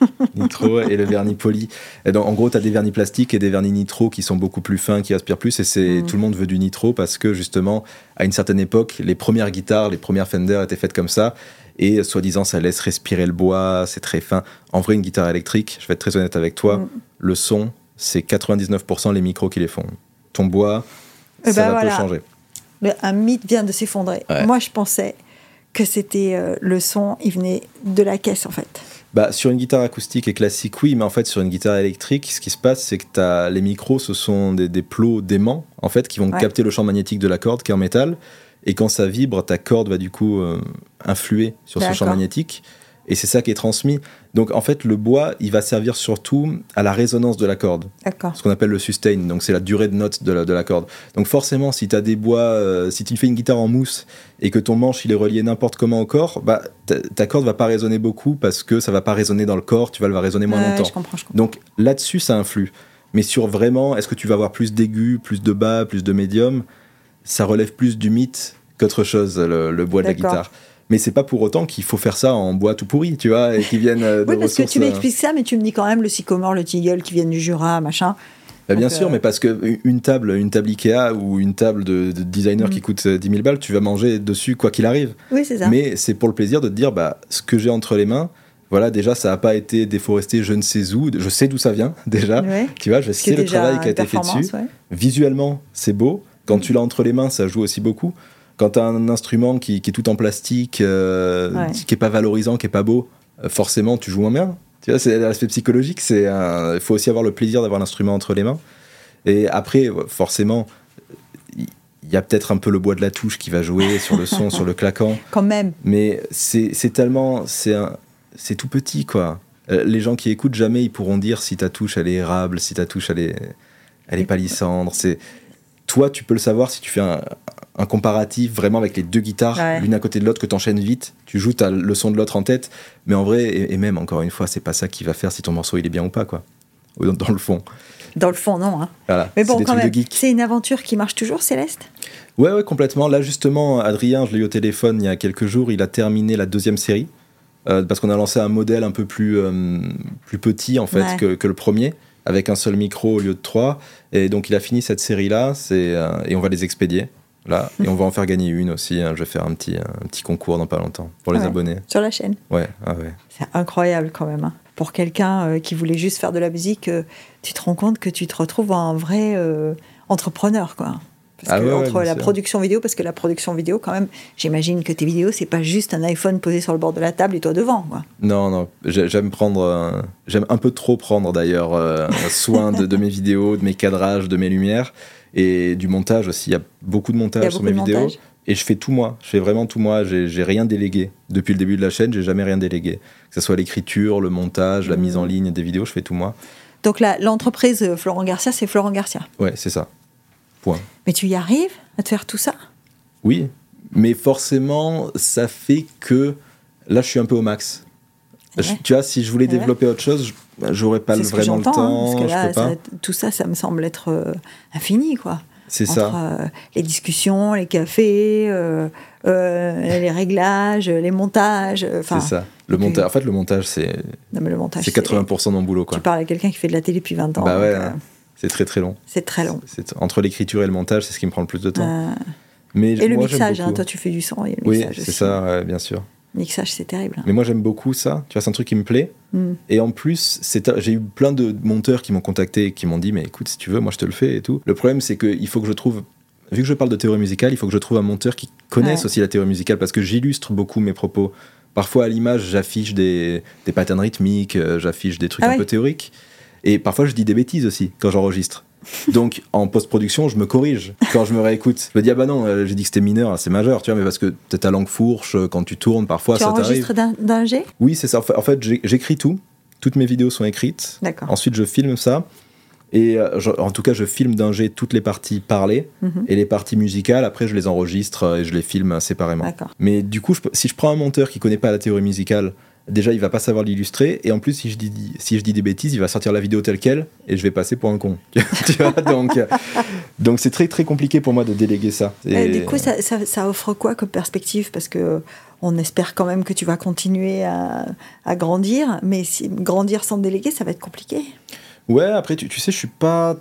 nitro et le vernis poli. Et donc, en gros, tu as des vernis plastiques et des vernis nitro qui sont beaucoup plus fins, qui aspirent plus. Et c'est Mm. tout le monde veut du nitro parce que justement, à une certaine époque, les premières guitares, les premières Fender étaient faites comme ça. Et soi-disant, ça laisse respirer le bois, c'est très fin. En vrai, une guitare électrique, je vais être très honnête avec toi, Mm. le son, c'est 99% les micros qui les font. Ton bois, Eh ça ben va voilà. peu changer. Le- un mythe vient de s'effondrer. Ouais. Moi, je pensais que c'était euh, le son, il venait de la caisse en fait. Bah, sur une guitare acoustique et classique, oui, mais en fait, sur une guitare électrique, ce qui se passe, c'est que les micros, ce sont des, des plots d'aimants, en fait, qui vont Ouais. capter le champ magnétique de la corde, qui est en métal. Et quand ça vibre, ta corde va du coup euh, influer sur ce champ magnétique. Et c'est ça qui est transmis. Donc, en fait, le bois, il va servir surtout à la résonance de la corde ce qu'on appelle le sustain, donc c'est la durée de note de la, de la corde. Donc forcément, si tu as des bois, euh, si tu fais une guitare en mousse et que ton manche il est relié n'importe comment au corps, bah, ta, ta corde va pas résonner beaucoup parce que ça va pas résonner dans le corps, tu vas le résonner moins longtemps. je comprends, je comprends. Donc là-dessus, ça influe. Mais sur vraiment, est-ce que tu vas avoir plus d'aigus, plus de bas, plus de médium? Ça relève plus du mythe qu'autre chose, le, le bois de la guitare. Mais c'est pas pour autant qu'il faut faire ça en bois tout pourri, tu vois, et qui viennent euh, de Oui, parce que tu euh, m'expliques ça, mais tu me dis quand même le sycomore, le tilleul qui viennent du Jura, machin. Bah, bien sûr, euh, mais parce que une table, une table Ikea ou une table de, de designer Mm. qui coûte euh, 10 000 balles, tu vas manger dessus quoi qu'il arrive. Oui, c'est ça. Mais c'est pour le plaisir de te dire, bah, ce que j'ai entre les mains, voilà, déjà, ça n'a pas été déforesté je ne sais où, je sais d'où ça vient, déjà. Ouais. Tu vois, je sais le travail qui a été fait dessus. ouais. Visuellement, c'est beau. Quand tu l'as entre les mains, ça joue aussi beaucoup. Quand tu as un instrument qui, qui est tout en plastique, euh, Ouais. qui est pas valorisant, qui est pas beau, euh, forcément, tu joues moins bien. Tu vois, c'est l'aspect psychologique. C'est il faut aussi avoir le plaisir d'avoir l'instrument entre les mains. Et après, forcément, il y a peut-être un peu le bois de la touche qui va jouer sur le son, sur le claquant. Quand même. Mais c'est tellement. C'est tout petit, quoi. Euh, Les gens qui écoutent, jamais ils pourront dire si ta touche elle est érable, si ta touche elle est, elle est palissandre. C'est Toi, tu peux le savoir si tu fais un, un comparatif vraiment avec les deux guitares, Ouais. l'une à côté de l'autre, que tu enchaînes vite. Tu joues, as le son de l'autre en tête. Mais en vrai, et, et même encore une fois, c'est pas ça qui va faire si ton morceau il est bien ou pas, quoi. Dans, dans le fond. Dans le fond, non. hein. Voilà. Mais C'est bon, quand même, c'est une aventure qui marche toujours, Céleste? Ouais, ouais, complètement. Là, justement, Adrien, je l'ai eu au téléphone il y a quelques jours, il a terminé la deuxième série. euh, parce qu'on a lancé un modèle un peu plus, euh, plus petit, en fait, Ouais. que, que le premier, avec un seul micro au lieu de trois. Et donc, il a fini cette série-là, euh, et on va les expédier. Là, et on va en faire gagner une aussi. hein. Je vais faire un petit, un petit concours dans pas longtemps pour les Ouais. abonnés. sur la chaîne. Ouais, ah ouais. C'est incroyable quand même. hein. Pour quelqu'un euh, qui voulait juste faire de la musique, euh, tu te rends compte que tu te retrouves un vrai euh, entrepreneur, quoi. Parce Ah que ouais, ouais, entre la production vidéo, parce que la production vidéo, quand même, j'imagine que tes vidéos, c'est pas juste un iPhone posé sur le bord de la table et toi devant, quoi. Non, non, j'ai- j'aime prendre, euh, j'aime un peu trop prendre d'ailleurs euh, soin de, de mes vidéos, de mes cadrages, de mes lumières et du montage aussi. Il y a beaucoup de montage sur mes vidéos montage. et je fais tout moi. Je fais vraiment tout moi. J'ai rien délégué depuis le début de la chaîne. J'ai jamais rien délégué. Que ce soit l'écriture, le montage, la Mhm. mise en ligne des vidéos, je fais tout moi. Donc là, l'entreprise euh, Florent Garcia, c'est Florent Garcia. Ouais, c'est ça. Point. Mais tu y arrives à te faire tout ça? Oui, mais forcément, ça fait que là, je suis un peu au max. Ouais. Je- tu vois, si je voulais Ouais. développer autre chose, je- j'aurais pas le- vraiment le hein, temps. parce que je là, peux pas. ça- tout ça, ça me semble être euh, infini, quoi. C'est ça. euh, les discussions, les cafés, euh, les réglages, les montages. C'est ça. Le montage, en fait, le montage, c'est non, mais le montage. c'est 80% de mon boulot. Quoi. Tu parles à quelqu'un qui fait de la télé depuis 20 ans. Bah ouais, donc, hein. C'est très très long. c'est très long. C'est- entre l'écriture et le montage, c'est ce qui me prend le plus de temps. Euh, Mais et le moi, mixage, hein, toi tu fais du son, a le Oui, mixage c'est ça, bien sûr. Le mixage, c'est terrible. Mais moi, j'aime beaucoup ça. Tu vois, c'est un truc qui me plaît. Mm. Et en plus, c'est- j'ai eu plein de monteurs qui m'ont contacté et qui m'ont dit Mais écoute, si tu veux, moi je te le fais et tout. Le problème, c'est qu'il faut que je trouve vu que je parle de théorie musicale, il faut que je trouve un monteur qui connaisse aussi la théorie musicale parce que j'illustre beaucoup mes propos. Parfois à l'image, j'affiche des, des patterns rythmiques, euh, j'affiche des trucs Ah un ouais. peu théoriques. Et parfois je dis des bêtises aussi quand j'enregistre. Donc en post-production, je me corrige quand je me réécoute. Je me dis ah bah non, euh, j'ai dit que c'était mineur, c'est majeur, tu vois, mais parce que t'as ta langue fourche euh, quand tu tournes, parfois tu ça enregistres d'un- G Oui, c'est ça. En fait- j'écris tout. Toutes mes vidéos sont écrites. D'accord. Ensuite, je filme ça. Et euh, je- en tout cas, je filme d'un jet toutes les parties parlées Mhm. et les parties musicales. Après, je les enregistre et je les filme séparément. D'accord. Mais du coup, je si je prends un monteur qui connaît pas la théorie musicale, déjà, il va pas savoir l'illustrer. Et en plus, si je, dis, si je dis des bêtises, il va sortir la vidéo telle quelle et je vais passer pour un con. tu vois donc, euh, donc c'est très très compliqué pour moi de déléguer ça. Et Et- du coup, ça, ça- ça offre quoi comme perspective? Parce que on espère quand même que tu vas continuer à, à grandir, mais si, grandir sans déléguer, ça va être compliqué. Ouais, après, tu, tu sais, je suis pas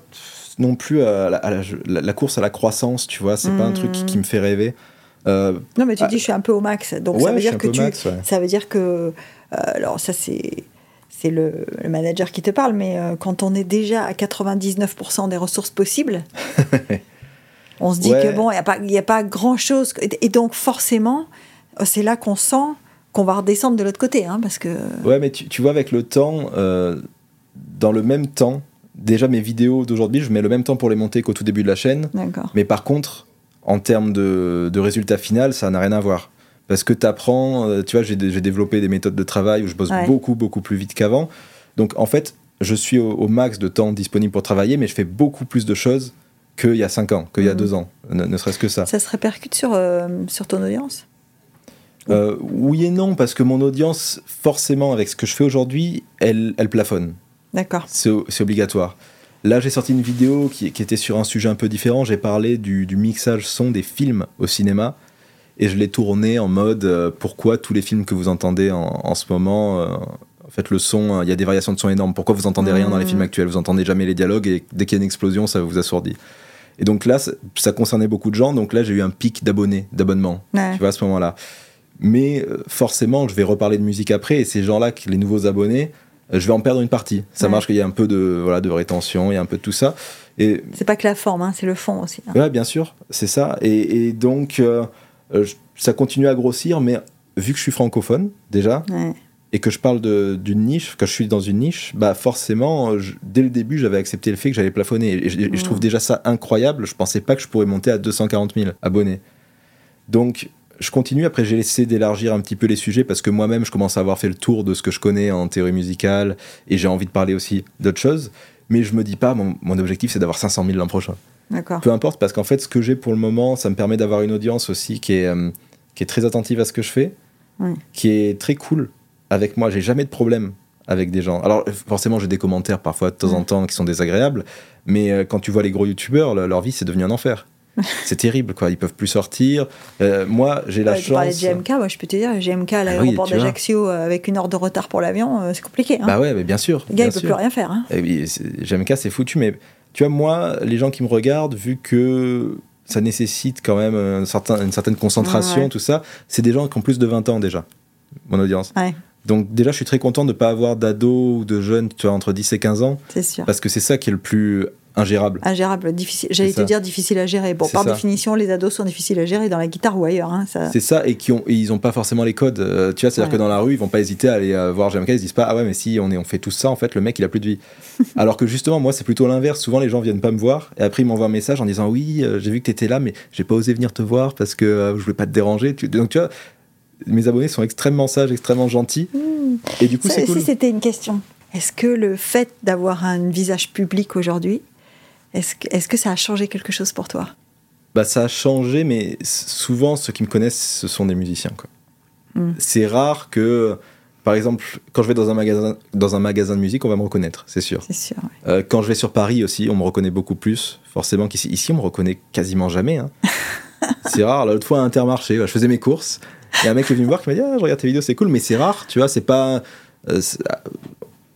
non plus à la, à la- la- la course à la croissance, tu vois. C'est pas un truc qui, qui me fait rêver. Euh, Non, mais tu Ah. dis, je suis un peu au max. Donc ouais, ça veut dire que tu, max, ouais. ça veut dire que, euh, alors ça c'est c'est le, le manager qui te parle, mais euh, quand on est déjà à 99% des ressources possibles, on se dit Ouais. que bon, il n'y a pas, y a pas grand chose, et donc forcément, c'est là qu'on sent qu'on va redescendre de l'autre côté, hein, parce que Ouais, mais tu, tu vois, avec le temps, dans le même temps, déjà mes vidéos d'aujourd'hui, je mets le même temps pour les monter qu'au tout début de la chaîne. d'accord. Mais par contre, en termes de, de résultat final, ça n'a rien à voir. Parce que tu apprends, tu vois, j'ai développé des méthodes de travail où je bosse Ouais. beaucoup, beaucoup plus vite qu'avant. Donc en fait, je suis au, au max de temps disponible pour travailler, mais je fais beaucoup plus de choses qu'il y a 5 ans, qu'il y a Mhm. 2 ans, ne, ne serait-ce que ça. Ça se répercute sur, euh, sur ton audience Euh, oui et non, parce que mon audience, forcément, avec ce que je fais aujourd'hui, elle, elle plafonne. D'accord. C'est obligatoire. Là, j'ai sorti une vidéo qui, qui était sur un sujet un peu différent. J'ai parlé du, du mixage son des films au cinéma. Et je l'ai tourné en mode euh, pourquoi tous les films que vous entendez en, en ce moment, euh, en fait, le son, euh, il y a des variations de son énormes. Pourquoi vous entendez rien dans les Mhm. films actuels? Vous entendez jamais les dialogues et dès qu'il y a une explosion, ça vous assourdit. Et donc là, ça, ça concernait beaucoup de gens. Donc là, j'ai eu un pic d'abonnés, d'abonnements Ouais. tu vois, à ce moment-là. Mais forcément, je vais reparler de musique après, et ces gens-là, les nouveaux abonnés, je vais en perdre une partie. Ça Ouais. marche qu'il y a un peu de, voilà, de rétention, il y a un peu de tout ça. Et C'est pas que la forme, hein, c'est le fond aussi. hein. ouais, bien sûr, c'est ça. Et, et donc, euh, euh, je- ça continue à grossir, mais vu que je suis francophone, déjà, Ouais. et que je parle d'une niche, que je suis dans une niche, bah forcément, euh, je- dès le début, j'avais accepté le fait que j'allais plafonner. Et, je- et je trouve déjà ça incroyable. Je pensais pas que je pourrais monter à 240 000 abonnés. Donc, je continue. Après, j'ai essayé d'élargir un petit peu les sujets parce que moi-même, je commence à avoir fait le tour de ce que je connais en théorie musicale et j'ai envie de parler aussi d'autres choses. Mais je me dis pas, mon, mon objectif, c'est d'avoir 500 000 l'an prochain. D'accord. Peu importe, parce qu'en fait, ce que j'ai pour le moment, ça me permet d'avoir une audience aussi qui est, euh, qui est très attentive à ce que je fais, qui est très cool avec moi. J'ai jamais de problème avec des gens. Alors, forcément, j'ai des commentaires parfois de temps en temps qui sont désagréables, mais euh, quand tu vois les gros youtubeurs, le- leur vie, c'est devenu un enfer. c'est terrible, quoi. Ils peuvent plus sortir. Euh, moi, j'ai la Ouais, tu parlais de chance. GMK, moi je peux te dire, GMK à Ah l'aéroport oui, d'Ajaccio euh, avec une heure de retard pour l'avion, euh, c'est compliqué. Hein. Bah ouais, mais bien sûr. le gars, il peut sûr. plus rien faire. Hein. Eh oui, GMK, c'est foutu, mais tu vois, moi, les gens qui me regardent, vu que ça nécessite quand même un certain- une certaine concentration, Ouais. tout ça, c'est des gens qui ont plus de 20 ans déjà, mon audience. Ouais, Donc déjà, je suis très content de ne pas avoir d'ados ou de jeunes, tu vois, entre 10 et 15 ans, c'est sûr. parce que c'est ça qui est le plus ingérable. Ingérable, difficile. J'allais te dire difficile à gérer. Bon, par ça. définition, les ados sont difficiles à gérer dans la guitare ou ailleurs. Hein, ça... C'est ça, et, qui ont, et ils n'ont pas forcément les codes. euh, tu vois, c'est-à-dire Ouais. que dans la rue, ils vont pas hésiter à aller euh, voir GMK, ils se disent pas, ah ouais, mais si on, est, on fait tout ça, en fait, le mec, il a plus de vie. Alors que justement, moi, c'est plutôt l'inverse. Souvent, les gens viennent pas me voir, et après, ils m'envoient un message en disant, oui, euh, j'ai vu que tu étais là, mais j'ai pas osé venir te voir parce que je voulais pas te déranger. Tu- Donc, tu vois, mes abonnés sont extrêmement sages, extrêmement gentils, Hmm. et du coup, c'est cool. Si c'était une question, est-ce que le fait d'avoir un visage public aujourd'hui, est-ce que, ça a changé quelque chose pour toi? Bah, ça a changé, mais souvent, ceux qui me connaissent, ce sont des musiciens. quoi. Mm. C'est rare que, par exemple, quand je vais dans un, magasin, dans un magasin de musique, on va me reconnaître, c'est sûr. C'est sûr. ouais. Euh, quand je vais sur Paris aussi, on me reconnaît beaucoup plus. Forcément qu'ici, ici, on me reconnaît quasiment jamais. hein. c'est rare. L'autre fois, à Intermarché, je faisais mes courses. Il y a un mec qui est venu me voir qui m'a dit ah, Je regarde tes vidéos, c'est cool, mais c'est rare. Tu vois, c'est pas. euh, euh,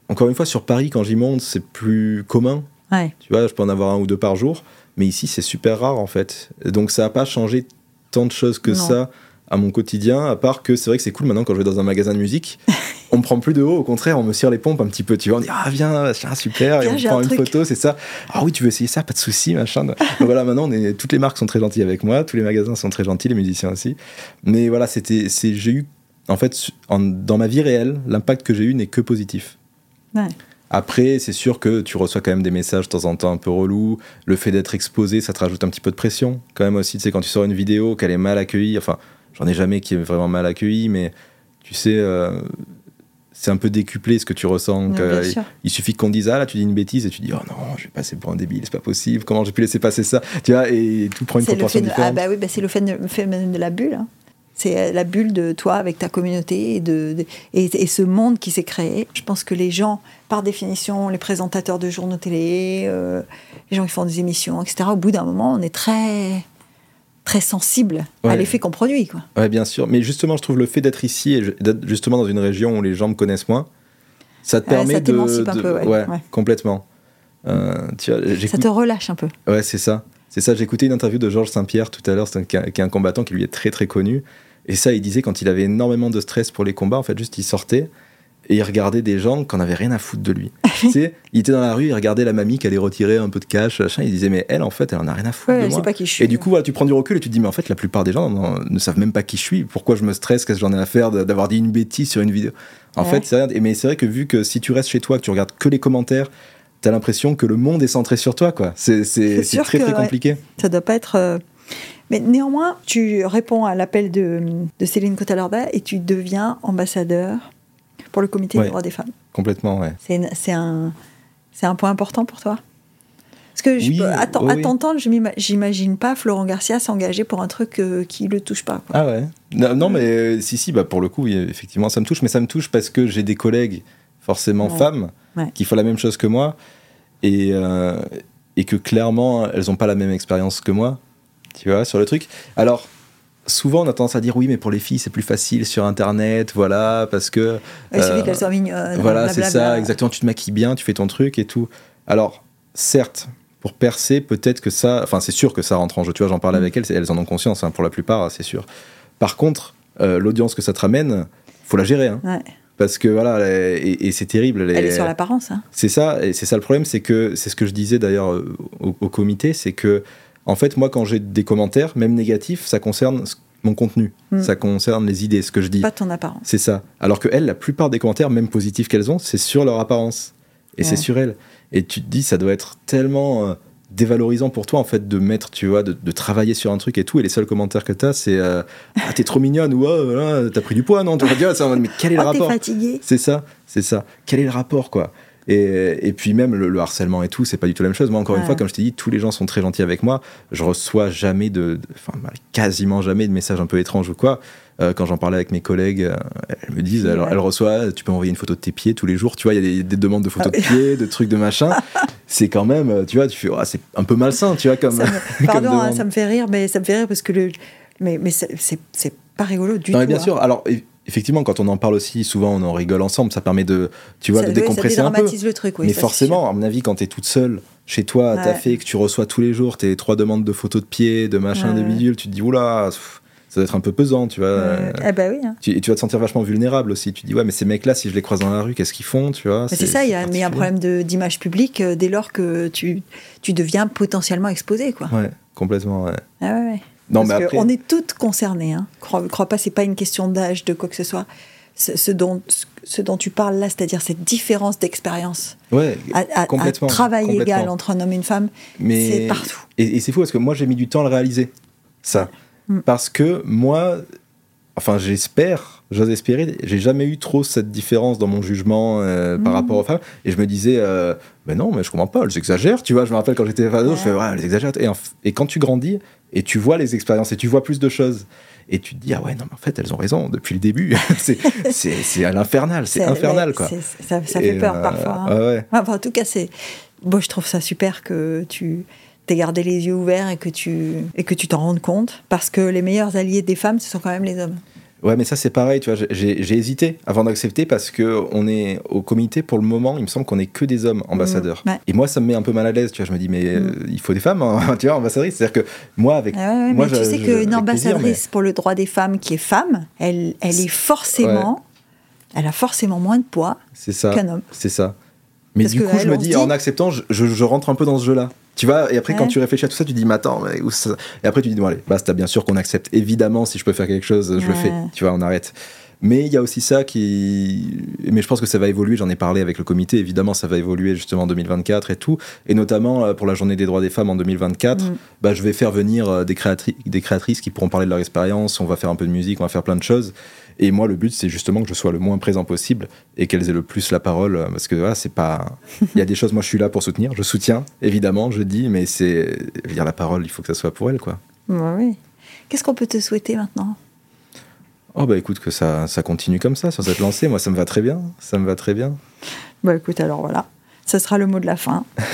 Encore une fois, sur Paris, quand j'y monte, c'est plus commun. Ouais. Tu vois, je peux en avoir un ou deux par jour. Mais ici, c'est super rare, en fait. Donc, ça n'a pas changé tant de choses que Non. ça à mon quotidien, à part que c'est vrai que c'est cool maintenant quand je vais dans un magasin de musique. on me prend plus de haut, au contraire, on me serre les pompes un petit peu. Tu vois, on dit ah viens, super, et on prend une photo, c'est ça. Ah oui, tu veux essayer ça, pas de souci, machin. Donc voilà, maintenant, on est, toutes les marques sont très gentilles avec moi, tous les magasins sont très gentils, les musiciens aussi. Mais voilà, c'était, c'est, j'ai eu, en fait, dans ma vie réelle, l'impact que j'ai eu n'est que positif. Ouais. Après, c'est sûr que tu reçois quand même des messages de temps en temps un peu relous. Le fait d'être exposé, ça te rajoute un petit peu de pression. Quand même aussi, tu sais, quand tu sors une vidéo, qu'elle est mal accueillie, enfin, j'en ai jamais qui est vraiment mal accueillie, mais tu sais, euh, c'est un peu décuplé ce que tu ressens. il, suffit qu'on dise, ah là, tu dis une bêtise et tu dis, oh non, je vais passer pour un débile, c'est pas possible, comment j'ai pu laisser passer ça? Tu vois, et tout prend une proportion différente. Ah bah oui, bah c'est le phénomène de la bulle. Hein. C'est euh, la bulle de toi avec ta communauté et, de, et, ce monde qui s'est créé. Je pense que les gens, par définition, les présentateurs de journaux télé, euh, les gens qui font des émissions, etc., au bout d'un moment, on est très très sensible à l'effet qu'on produit. Quoi. Ouais, bien sûr. Mais justement, je trouve le fait d'être ici et d'être justement dans une région où les gens me connaissent moins, ça te permet de, un peu, ouais. complètement. Euh, tu ça te relâche un peu. Ouais, c'est ça. C'est ça. J'ai écouté une interview de Georges Saint-Pierre tout à l'heure, qui est un combattant qui lui est très très connu. Et ça, il disait quand il avait énormément de stress pour les combats, en fait, juste il sortait et il regardait des gens qui n'avaient rien à foutre de lui. tu sais, il était dans la rue, il regardait la mamie qui allait retirer un peu de cash, machin, il disait mais elle en fait, elle en a rien à foutre de moi. Pas qui je suis, et du coup, voilà, tu prends du recul et tu te dis mais en fait, la plupart des gens ne savent même pas qui je suis. Pourquoi je me stresse? Qu'est-ce que j'en ai à faire d'avoir dit une bêtise sur une vidéo? En fait, c'est. Mais c'est vrai que vu que si tu restes chez toi, que tu regardes que les commentaires, t'as l'impression que le monde est centré sur toi, quoi. C'est très très compliqué. Ça doit pas être. Euh, mais néanmoins, tu réponds à l'appel de, de Céline Cotalorda et tu deviens ambassadeur pour le comité des droits des femmes. Complètement, ouais. C'est un, un point important pour toi? Parce que je, à t'entendre, je j'imagine pas Florent Garcia s'engager pour un truc euh, qui le touche pas. Ah ouais Non, mais euh, si, si, bah, pour le coup, effectivement, ça me touche, mais ça me touche parce que j'ai des collègues, forcément femmes, qui font la même chose que moi et, euh, et que clairement, elles n'ont pas la même expérience que moi tu vois, sur le truc. Alors, souvent on a tendance à dire oui mais pour les filles c'est plus facile sur internet voilà parce que il suffit qu'elles soient mignonnes voilà c'est ça exactement tu te maquilles bien tu fais ton truc et tout alors certes pour percer peut-être que ça enfin c'est sûr que ça rentre en jeu tu vois j'en parlais mm. avec elles elles en ont conscience hein, pour la plupart c'est sûr par contre euh, l'audience que ça te ramène faut la gérer hein. Parce que voilà et, c'est terrible elle est sur l'apparence hein. c'est ça et c'est ça le problème c'est que c'est ce que je disais d'ailleurs euh, au, au comité c'est que en fait, moi, quand j'ai des commentaires, même négatifs, ça concerne mon contenu, hmm. ça concerne les idées, ce que je dis. Pas ton apparence. C'est ça. Alors que elles, la plupart des commentaires, même positifs qu'elles ont, c'est sur leur apparence. Et c'est sur elles. Et tu te dis, ça doit être tellement euh, dévalorisant pour toi, en fait, de mettre, tu vois, de, travailler sur un truc et tout. Et les seuls commentaires que tu as, c'est euh, Ah, t'es trop mignonne ou Ah, t'as pris du poids, non? Tu vas dire, mais quel est le oh, rapport? C'est ça, c'est ça. Quel est le rapport, quoi? Et, et, puis même le, harcèlement et tout, c'est pas du tout la même chose. Moi, encore une fois, comme je t'ai dit, tous les gens sont très gentils avec moi. Je reçois jamais de, enfin quasiment jamais de messages un peu étranges ou quoi. Euh, quand j'en parlais avec mes collègues, euh, elles me disent, elles, reçoivent, tu peux envoyer une photo de tes pieds tous les jours. Tu vois, il y a des, demandes de photos de pieds, de trucs de machin. c'est quand même, tu vois, tu fais, oh, c'est un peu malsain, tu vois, comme. Ça me, pardon, hein, ça me fait rire, mais ça me fait rire parce que le, mais, mais c'est pas rigolo du non, tout. bien sûr. Alors effectivement, quand on en parle aussi, souvent on en rigole ensemble, ça permet de, tu vois, de décompresser un peu. le truc, oui, Mais forcément, à mon avis, quand tu es toute seule chez toi, à fait, que tu reçois tous les jours tes trois demandes de photos de pieds, de machin, de bidules, tu te dis, oula, ça doit être un peu pesant, tu vois. Ben oui. Hein. Tu, et tu vas te sentir vachement vulnérable aussi. Tu dis, ouais, mais ces mecs-là, si je les croise dans la rue, qu'est-ce qu'ils font, tu vois? C'est ça, il y a, mais un problème d'image publique euh, dès lors que tu, tu deviens potentiellement exposé, quoi. Ouais, complètement, ouais. Ah ouais, ouais. Non, mais après... On est toutes concernées. Hein. Crois, crois pas, c'est pas une question d'âge, de quoi que ce soit ce, dont, ce dont tu parles là, c'est-à-dire cette différence d'expérience. Ouais, à, complètement. travail égal entre un homme et une femme, c'est partout. Et, c'est fou parce que moi, j'ai mis du temps à le réaliser, ça. Mm. Parce que moi, enfin, j'espère, j'ose espérer, j'ai jamais eu trop cette différence dans mon jugement euh, par mm. rapport aux femmes. Et je me disais, euh, mais non, mais je comprends pas, elles exagèrent, tu vois. Je me rappelle quand j'étais ado, je fais, ouais, elles exagèrent. Et, et quand tu grandis et tu vois les expériences et tu vois plus de choses et tu te dis ah ouais non mais en fait elles ont raison depuis le début c'est à l'infernal c'est infernal quoi ça, fait peur euh, parfois hein. en tout cas c'est bon je trouve ça super que tu t'aies gardé les yeux ouverts et que tu et que tu t'en rendes compte parce que les meilleurs alliés des femmes ce sont quand même les hommes Ouais, mais ça c'est pareil, tu vois, j'ai hésité avant d'accepter parce que on est au comité pour le moment, il me semble qu'on est que des hommes ambassadeurs. Mmh, et moi ça me met un peu mal à l'aise, tu vois, je me dis mais mmh. euh, il faut des femmes, hein, tu vois, ambassadrices. C'est-à-dire que moi avec ah moi, mais tu sais qu'une ambassadrice pour le droit des femmes qui est femme, elle, elle est forcément elle a forcément moins de poids qu'un homme. C'est ça. Mais du coup, je me dis, en acceptant, je, je, rentre un peu dans ce jeu-là. Tu vois, et après, quand tu réfléchis à tout ça, tu dis, mais attends, mais où ça... et après, tu dis, bon, allez, basta, bien sûr qu'on accepte. Évidemment, si je peux faire quelque chose, je le fais. Tu vois, on arrête. Mais il y a aussi ça qui. Mais je pense que ça va évoluer, j'en ai parlé avec le comité, évidemment, ça va évoluer justement en 2024 et tout. Et notamment euh, pour la journée des droits des femmes en 2024, mm. bah, je vais faire venir euh, des, créatri des créatrices qui pourront parler de leur expérience, on va faire un peu de musique, on va faire plein de choses. Et moi, le but, c'est justement que je sois le moins présent possible et qu'elles aient le plus la parole. Euh, parce que voilà, c'est pas. Il y a des choses, moi, je suis là pour soutenir. Je soutiens, évidemment, je dis, mais c'est. Dire la parole, il faut que ça soit pour elles, quoi. oui. Qu'est-ce qu'on peut te souhaiter maintenant? Oh bah écoute que ça, ça continue comme ça sur cette lancée, moi ça me va très bien, ça me va très bien. Bah écoute alors voilà, ce sera le mot de la fin.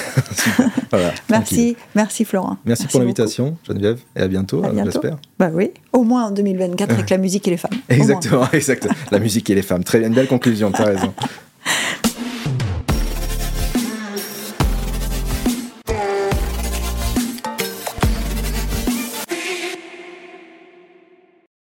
merci, merci Florent. Merci, pour l'invitation Geneviève et à bientôt, j'espère. Bah oui, au moins en 2024 avec la musique et les femmes. Exactement, exactement. La musique et les femmes, très bien, une belle conclusion, tu as raison.